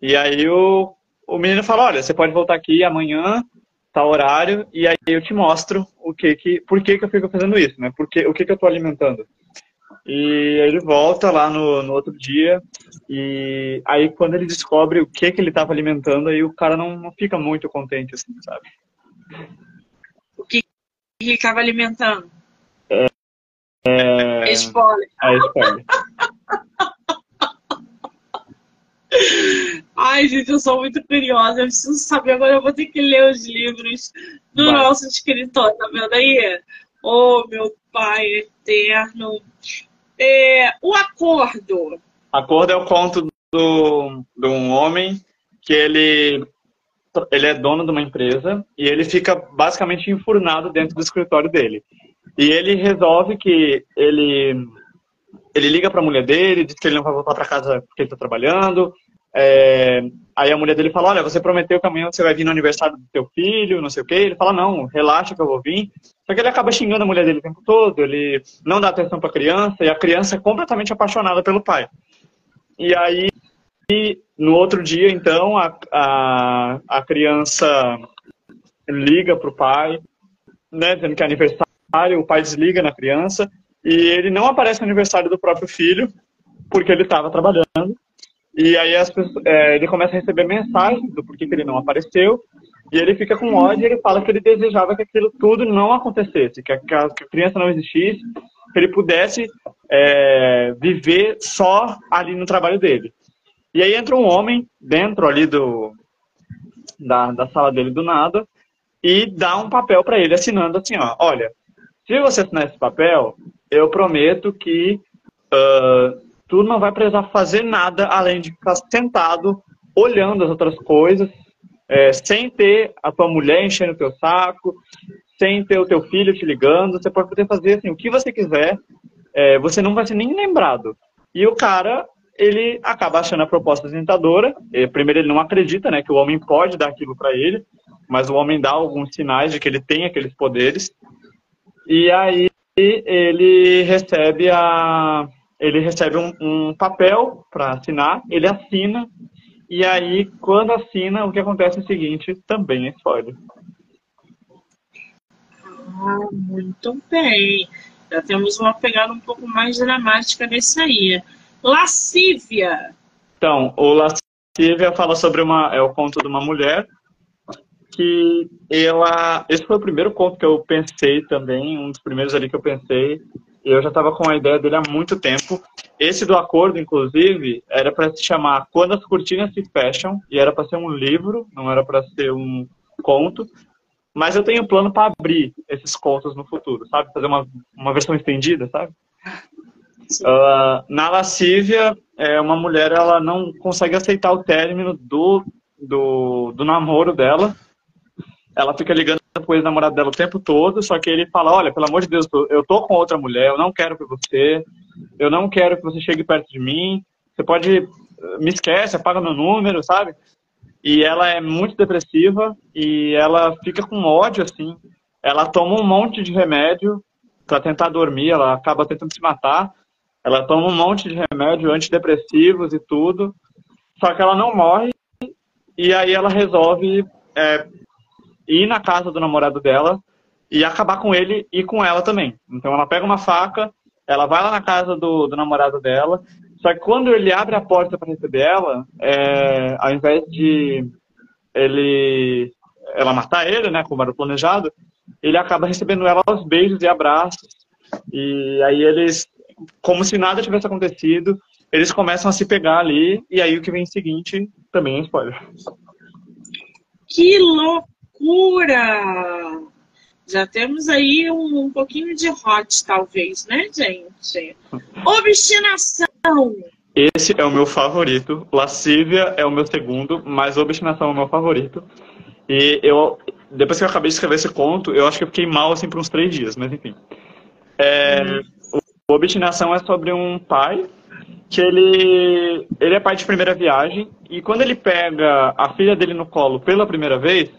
E aí o, o menino fala, olha, você pode voltar aqui amanhã, tá horário, e aí eu te mostro o que que, por que que eu fico fazendo isso, né? Porque, o que que eu tô alimentando. E aí ele volta lá no, no outro dia, e aí quando ele descobre o que que ele estava alimentando, aí o cara não, não fica muito contente, assim, sabe? O que ele estava alimentando? É... é... Spoiler. É spoiler. Ai, gente, eu sou muito curiosa. Eu preciso saber. Agora eu vou ter que ler os livros do Vai. nosso escritor, tá vendo aí? Oh, meu pai eterno. É, o acordo. Acordo é o conto do, de um homem que ele, ele é dono de uma empresa e ele fica basicamente enfurnado dentro do escritório dele. E ele resolve que ele ele liga para a mulher dele, diz que ele não vai voltar para casa porque ele está trabalhando. É, aí a mulher dele fala: Olha, você prometeu que amanhã você vai vir no aniversário do teu filho, não sei o quê. Ele fala: Não, relaxa que eu vou vir. Só que ele acaba xingando a mulher dele o tempo todo, ele não dá atenção para a criança e a criança é completamente apaixonada pelo pai. E aí no outro dia, então, a, a, a criança liga para o pai, né, dizendo que é aniversário, o pai desliga na criança, e ele não aparece no aniversário do próprio filho, porque ele estava trabalhando. E aí pessoas, é, ele começa a receber mensagens do porquê que ele não apareceu, e ele fica com ódio e ele fala que ele desejava que aquilo tudo não acontecesse, que a, que a criança não existisse, que ele pudesse é, viver só ali no trabalho dele. E aí entra um homem dentro ali do, da, da sala dele do nada e dá um papel para ele assinando assim, ó, olha, se você assinar esse papel, eu prometo que uh, tu não vai precisar fazer nada além de ficar sentado olhando as outras coisas, é, sem ter a tua mulher enchendo o teu saco, sem ter o teu filho te ligando, você pode poder fazer assim, o que você quiser, é, você não vai ser nem lembrado. E o cara, ele acaba achando a proposta tentadora. Primeiro, ele não acredita né, que o homem pode dar aquilo para ele, mas o homem dá alguns sinais de que ele tem aqueles poderes. E aí ele recebe a ele recebe um, um papel para assinar, ele assina e aí quando assina o que acontece é o seguinte, também é spoiler. Ah, muito bem. Já temos uma pegada um pouco mais dramática nesse aí. Lascívia. Então, o Lascívia fala sobre uma. É o conto de uma mulher que ela. Esse foi o primeiro conto que eu pensei também, um dos primeiros ali que eu pensei. Eu já estava com a ideia dele há muito tempo. Esse do acordo, inclusive, era para se chamar Quando as Cortinas se Fecham, e era para ser um livro, não era para ser um conto. Mas eu tenho plano para abrir esses contos no futuro, sabe? Fazer uma, uma versão estendida, sabe? Uh, na lascívia, é, uma mulher ela não consegue aceitar o término do, do, do namoro dela. Ela fica ligando com o ex-namorado dela o tempo todo, só que ele fala, olha, pelo amor de Deus, eu tô com outra mulher, eu não quero que você, eu não quero que você chegue perto de mim, você pode, me esquece, apaga meu número, sabe? E ela é muito depressiva e ela fica com ódio, assim. Ela toma um monte de remédio para tentar dormir, ela acaba tentando se matar. Ela toma um monte de remédio antidepressivos e tudo, só que ela não morre. E aí ela resolve é, ir na casa do namorado dela e acabar com ele e com ela também. Então ela pega uma faca, ela vai lá na casa do, do namorado dela só que quando ele abre a porta para receber ela, é, ao invés de ele, ela matar ele, né, como era planejado, ele acaba recebendo ela aos beijos e abraços. E aí eles, como se nada tivesse acontecido, eles começam a se pegar ali, e aí o que vem seguinte também é spoiler. Que loucura! Já temos aí um, um pouquinho de hot, talvez, né, gente? Obstinação! Esse é o meu favorito. Lascívia é o meu segundo, mas Obstinação é o meu favorito. E eu, depois que eu acabei de escrever esse conto, eu acho que eu fiquei mal assim por uns três dias, mas enfim. É, hum. o Obstinação é sobre um pai que ele, ele é pai de primeira viagem e quando ele pega a filha dele no colo pela primeira vez,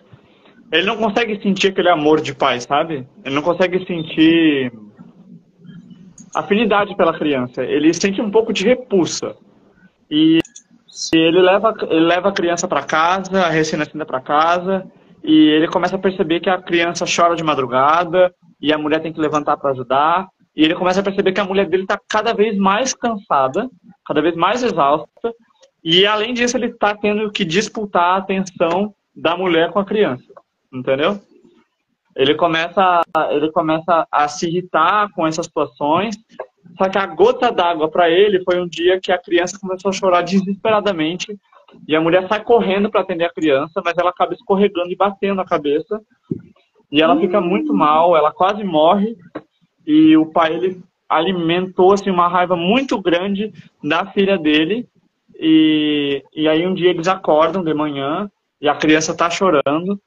ele não consegue sentir aquele amor de pai, sabe? Ele não consegue sentir afinidade pela criança. Ele sente um pouco de repulsa. E ele leva, ele leva a criança para casa, a recém-nascida para casa, e ele começa a perceber que a criança chora de madrugada e a mulher tem que levantar para ajudar. E ele começa a perceber que a mulher dele está cada vez mais cansada, cada vez mais exausta, e além disso ele está tendo que disputar a atenção da mulher com a criança, entendeu? Ele começa, ele começa a se irritar com essas situações. Só que a gota d'água para ele foi um dia que a criança começou a chorar desesperadamente e a mulher sai correndo para atender a criança, mas ela acaba escorregando e batendo a cabeça. E ela fica muito mal, ela quase morre. E o pai ele alimentou assim uma raiva muito grande da filha dele. E, e aí um dia eles acordam de manhã e a criança está chorando.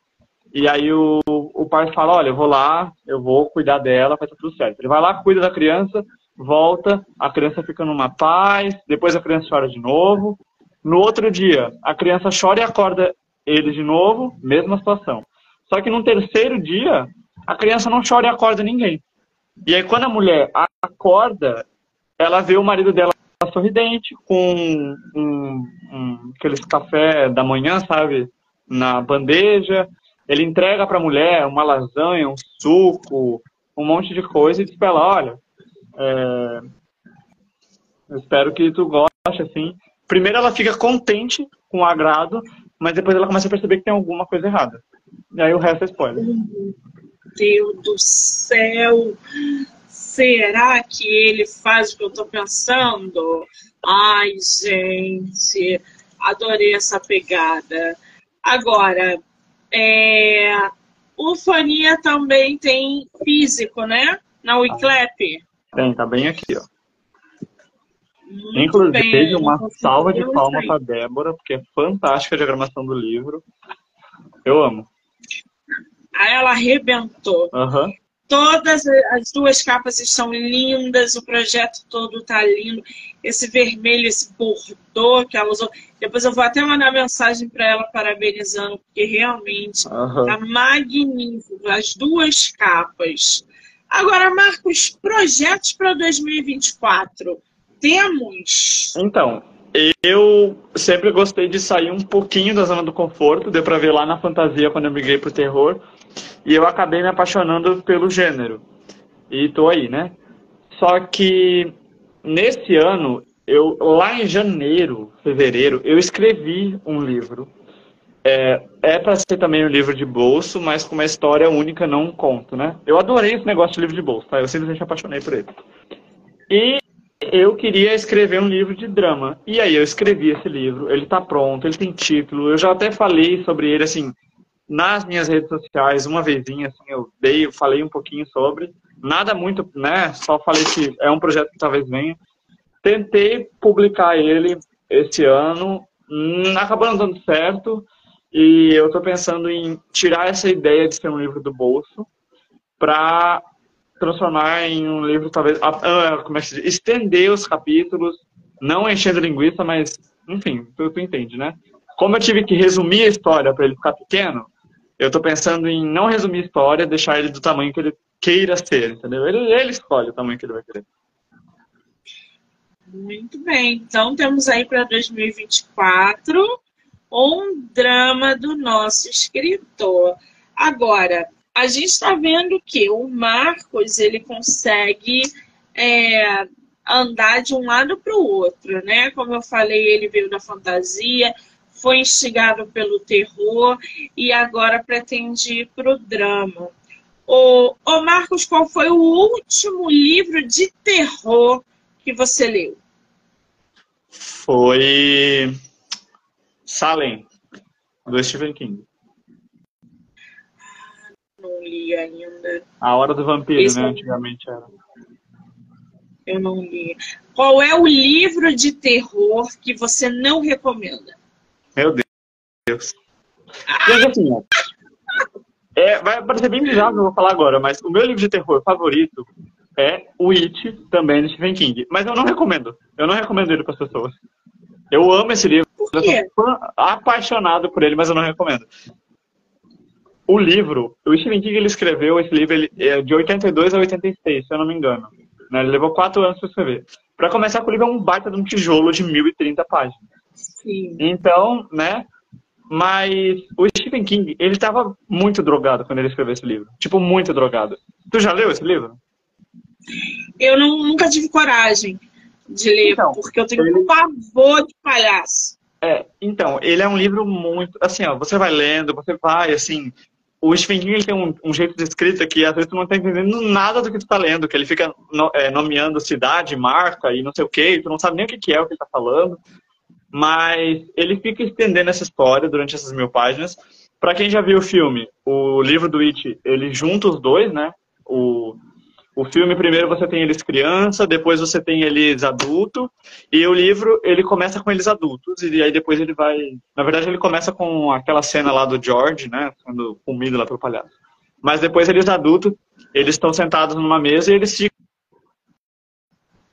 E aí o, o pai fala, olha, eu vou lá, eu vou cuidar dela, vai estar tudo certo. Ele vai lá, cuida da criança, volta, a criança fica numa paz, depois a criança chora de novo. No outro dia, a criança chora e acorda ele de novo, mesma situação. Só que no terceiro dia, a criança não chora e acorda ninguém. E aí quando a mulher acorda, ela vê o marido dela sorridente, com um, um, aqueles café da manhã, sabe? Na bandeja. Ele entrega para a mulher uma lasanha, um suco, um monte de coisa e diz para ela, olha, é, eu espero que tu goste, assim. Primeiro ela fica contente com o agrado, mas depois ela começa a perceber que tem alguma coisa errada. E aí o resto é spoiler. Deus do céu! Será que ele faz o que eu tô pensando? Ai, gente, adorei essa pegada. Agora, é, o Fania também tem físico, né? Na Wiclap. Tem, tá bem aqui, ó. Muito Inclusive, bem, uma salva de palmas para Débora, porque é fantástica a diagramação do livro. Eu amo. Aí ela arrebentou. Uhum. Todas as duas capas estão lindas, o projeto todo está lindo. Esse vermelho, esse bordô que ela usou. Depois eu vou até mandar mensagem para ela parabenizando, porque realmente está uhum. magnífico. As duas capas. Agora, Marcos, projetos para 2024 temos? Então, eu sempre gostei de sair um pouquinho da zona do conforto, deu pra ver lá na fantasia quando eu migrei pro terror, e eu acabei me apaixonando pelo gênero. E tô aí, né? Só que nesse ano, eu lá em janeiro, fevereiro, eu escrevi um livro. É, é para ser também um livro de bolso, mas com uma história única, não um conto, né? Eu adorei esse negócio de livro de bolso, tá? Eu simplesmente apaixonei por ele. E eu queria escrever um livro de drama. E aí eu escrevi esse livro, ele está pronto, ele tem título. Eu já até falei sobre ele assim nas minhas redes sociais, uma vezinha assim, eu dei, eu falei um pouquinho sobre. Nada muito, né? Só falei que é um projeto que talvez venha. Tentei publicar ele esse ano, hum, acabou não dando certo. E eu estou pensando em tirar essa ideia de ser um livro do bolso para transformar em um livro, talvez, uh, como é que se diz? estender os capítulos, não enchendo linguiça, mas, enfim, tu, tu entende, né? Como eu tive que resumir a história para ele ficar pequeno, eu estou pensando em não resumir a história, deixar ele do tamanho que ele queira ser, entendeu? Ele, ele escolhe o tamanho que ele vai querer. Muito bem, então temos aí para 2024 um drama do nosso escritor. Agora, a gente está vendo que o Marcos ele consegue é, andar de um lado para o outro, né? Como eu falei, ele veio da fantasia, foi instigado pelo terror e agora pretende ir para o drama. Ô, ô Marcos, qual foi o último livro de terror que você leu? Foi Salem, do Stephen King não li ainda. A Hora do Vampiro, Esse né? Antigamente era. Eu não li. Qual é o livro de terror que você não recomenda? Meu Deus. Ah! assim, é, vai parecer bem bizarro que eu vou falar agora, mas o meu livro de terror favorito é o It, também de Stephen King. Mas eu não recomendo. Eu não recomendo ele para as pessoas. Eu amo esse livro. Por quê? Eu sou apaixonado por ele, mas eu não recomendo o livro, o Stephen King ele escreveu esse livro ele, é de 82 a 86, se eu não me engano. Né? Ele levou quatro anos para escrever. Para começar, o livro é um baita de um tijolo de 1030 páginas. Sim. Então, né? Mas o Stephen King, ele estava muito drogado quando ele escreveu esse livro. Tipo, muito drogado. Tu já leu esse livro? Eu não, nunca tive coragem de ler, então, porque eu tenho ele... um pavor de palhaço. É, então, ele é um livro muito. Assim, ó, você vai lendo, você vai, assim, o Stephen King ele tem um, um, jeito de escrita que às vezes tu não está entendendo nada do que tu está lendo, que ele fica no, é, nomeando cidade, marca e não sei o que, tu não sabe nem o que, que é o que ele está falando, mas ele fica estendendo essa história durante essas mil páginas. Para quem já viu o filme, o livro do It, ele junta os dois, né? O, o filme, primeiro você tem eles criança, depois você tem eles adulto, e o livro, ele começa com eles adultos, e aí depois ele vai... Na verdade, ele começa com aquela cena lá do George, né, sendo comido lá pelo palhaço. Mas depois eles adultos, eles estão sentados numa mesa e eles ficam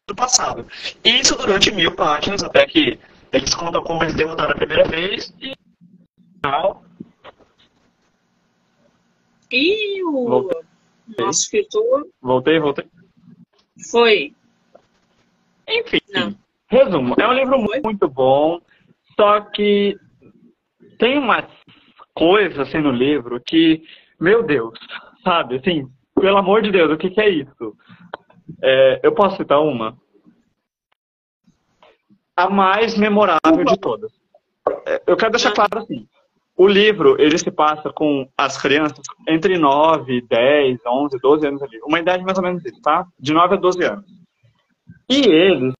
do passado. Isso durante mil páginas, até que eles contam como eles derrotaram a primeira vez, e... E o nosso escritor. Voltei, voltei. Foi. Enfim. Não. Resumo, é um livro muito bom, só que tem umas coisas assim no livro que, meu Deus, sabe, assim, pelo amor de Deus, o que, que é isso? É, eu posso citar uma? A mais memorável de todas. É, eu quero deixar claro assim, o livro, ele se passa com as crianças entre 9, 10, 11, 12 anos ali. Uma idade mais ou menos isso, tá? De 9 a 12 anos. E eles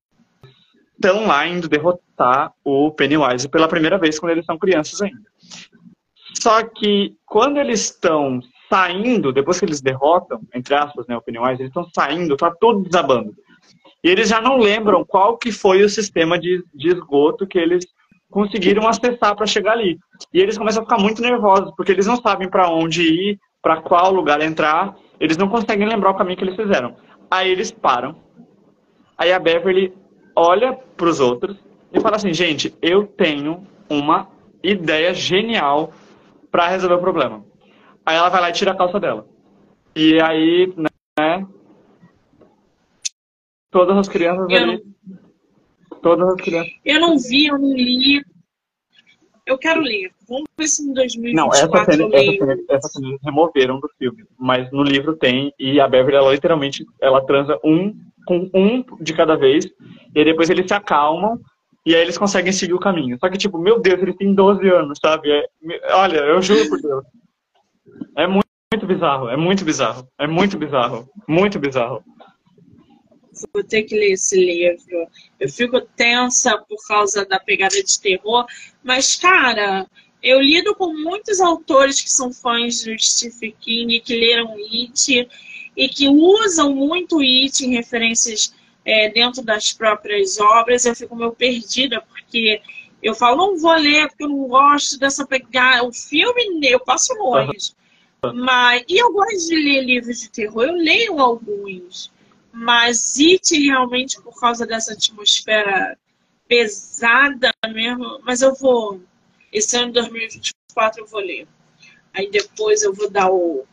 estão lá indo derrotar o Pennywise pela primeira vez quando eles são crianças ainda. Só que quando eles estão saindo, depois que eles derrotam, entre aspas, né, o Pennywise, eles estão saindo, tá tudo desabando. E eles já não lembram qual que foi o sistema de, de esgoto que eles conseguiram acessar para chegar ali. E eles começam a ficar muito nervosos, porque eles não sabem para onde ir, para qual lugar entrar, eles não conseguem lembrar o caminho que eles fizeram. Aí eles param. Aí a Beverly olha para os outros e fala assim: gente, eu tenho uma ideia genial para resolver o problema. Aí ela vai lá e tira a calça dela. E aí, né? Todas as crianças eu ali. Não... Todas as crianças. Eu não vi, eu não li. Eu quero ler. Vamos ver se em 2024 não, essa cena, essa cena, essa cena removeram do filme. Mas no livro tem. E a Beverly, ela literalmente, ela transa um com um de cada vez. E aí depois eles se acalmam. E aí eles conseguem seguir o caminho. Só que, tipo, meu Deus, ele tem 12 anos, sabe? É, olha, eu juro por Deus. É muito, muito bizarro, é muito bizarro, é muito bizarro, muito bizarro. Vou ter que ler esse livro. Eu fico tensa por causa da pegada de terror, mas, cara, eu lido com muitos autores que são fãs do Stephen King, que leram It e que usam muito It em referências é, dentro das próprias obras. Eu fico meio perdida, porque eu falo, não vou ler porque eu não gosto dessa pegada. O filme, eu passo longe. Mas, e eu gosto de ler livros de terror, eu leio alguns. Mas It realmente por causa dessa atmosfera pesada mesmo. Mas eu vou. Esse ano de 2024 eu vou ler. Aí depois eu vou dar o.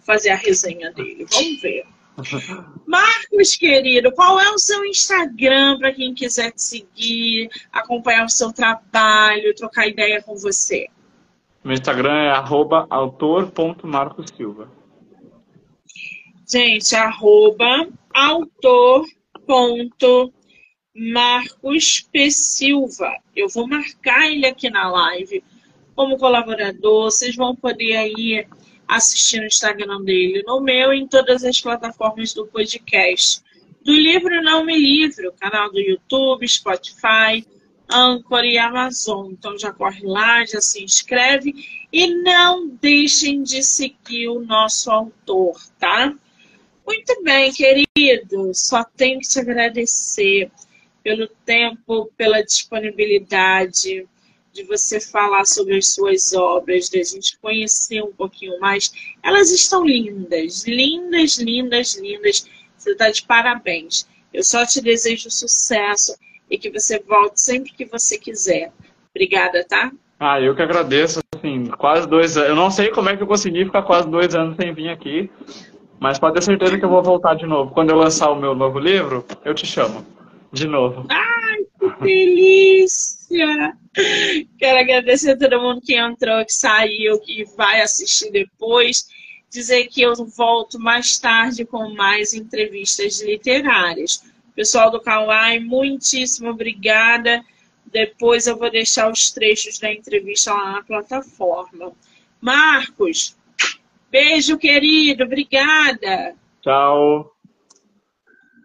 fazer a resenha dele. Vamos ver. *laughs* Marcos, querido, qual é o seu Instagram para quem quiser te seguir, acompanhar o seu trabalho, trocar ideia com você? Meu Instagram é autor.marcosilva. Gente, arroba autor.marcospsilva. Eu vou marcar ele aqui na live como colaborador. Vocês vão poder aí assistir no Instagram dele, no meu e em todas as plataformas do podcast. Do livro Não Me Livro, canal do YouTube, Spotify, Anchor e Amazon. Então já corre lá, já se inscreve e não deixem de seguir o nosso autor, tá? Muito bem, querido. Só tenho que te agradecer pelo tempo, pela disponibilidade de você falar sobre as suas obras, de a gente conhecer um pouquinho mais. Elas estão lindas, lindas, lindas, lindas. Você está de parabéns. Eu só te desejo sucesso e que você volte sempre que você quiser. Obrigada, tá? Ah, eu que agradeço, assim, quase dois anos. Eu não sei como é que eu consegui ficar quase dois anos sem vir aqui, mas pode ter certeza que eu vou voltar de novo. Quando eu lançar o meu novo livro, eu te chamo. De novo. Ai, que delícia! Quero agradecer a todo mundo que entrou, que saiu, que vai assistir depois. Dizer que eu volto mais tarde com mais entrevistas literárias. Pessoal do Kawaii, muitíssimo obrigada. Depois eu vou deixar os trechos da entrevista lá na plataforma. Marcos, beijo, querido. Obrigada. Tchau.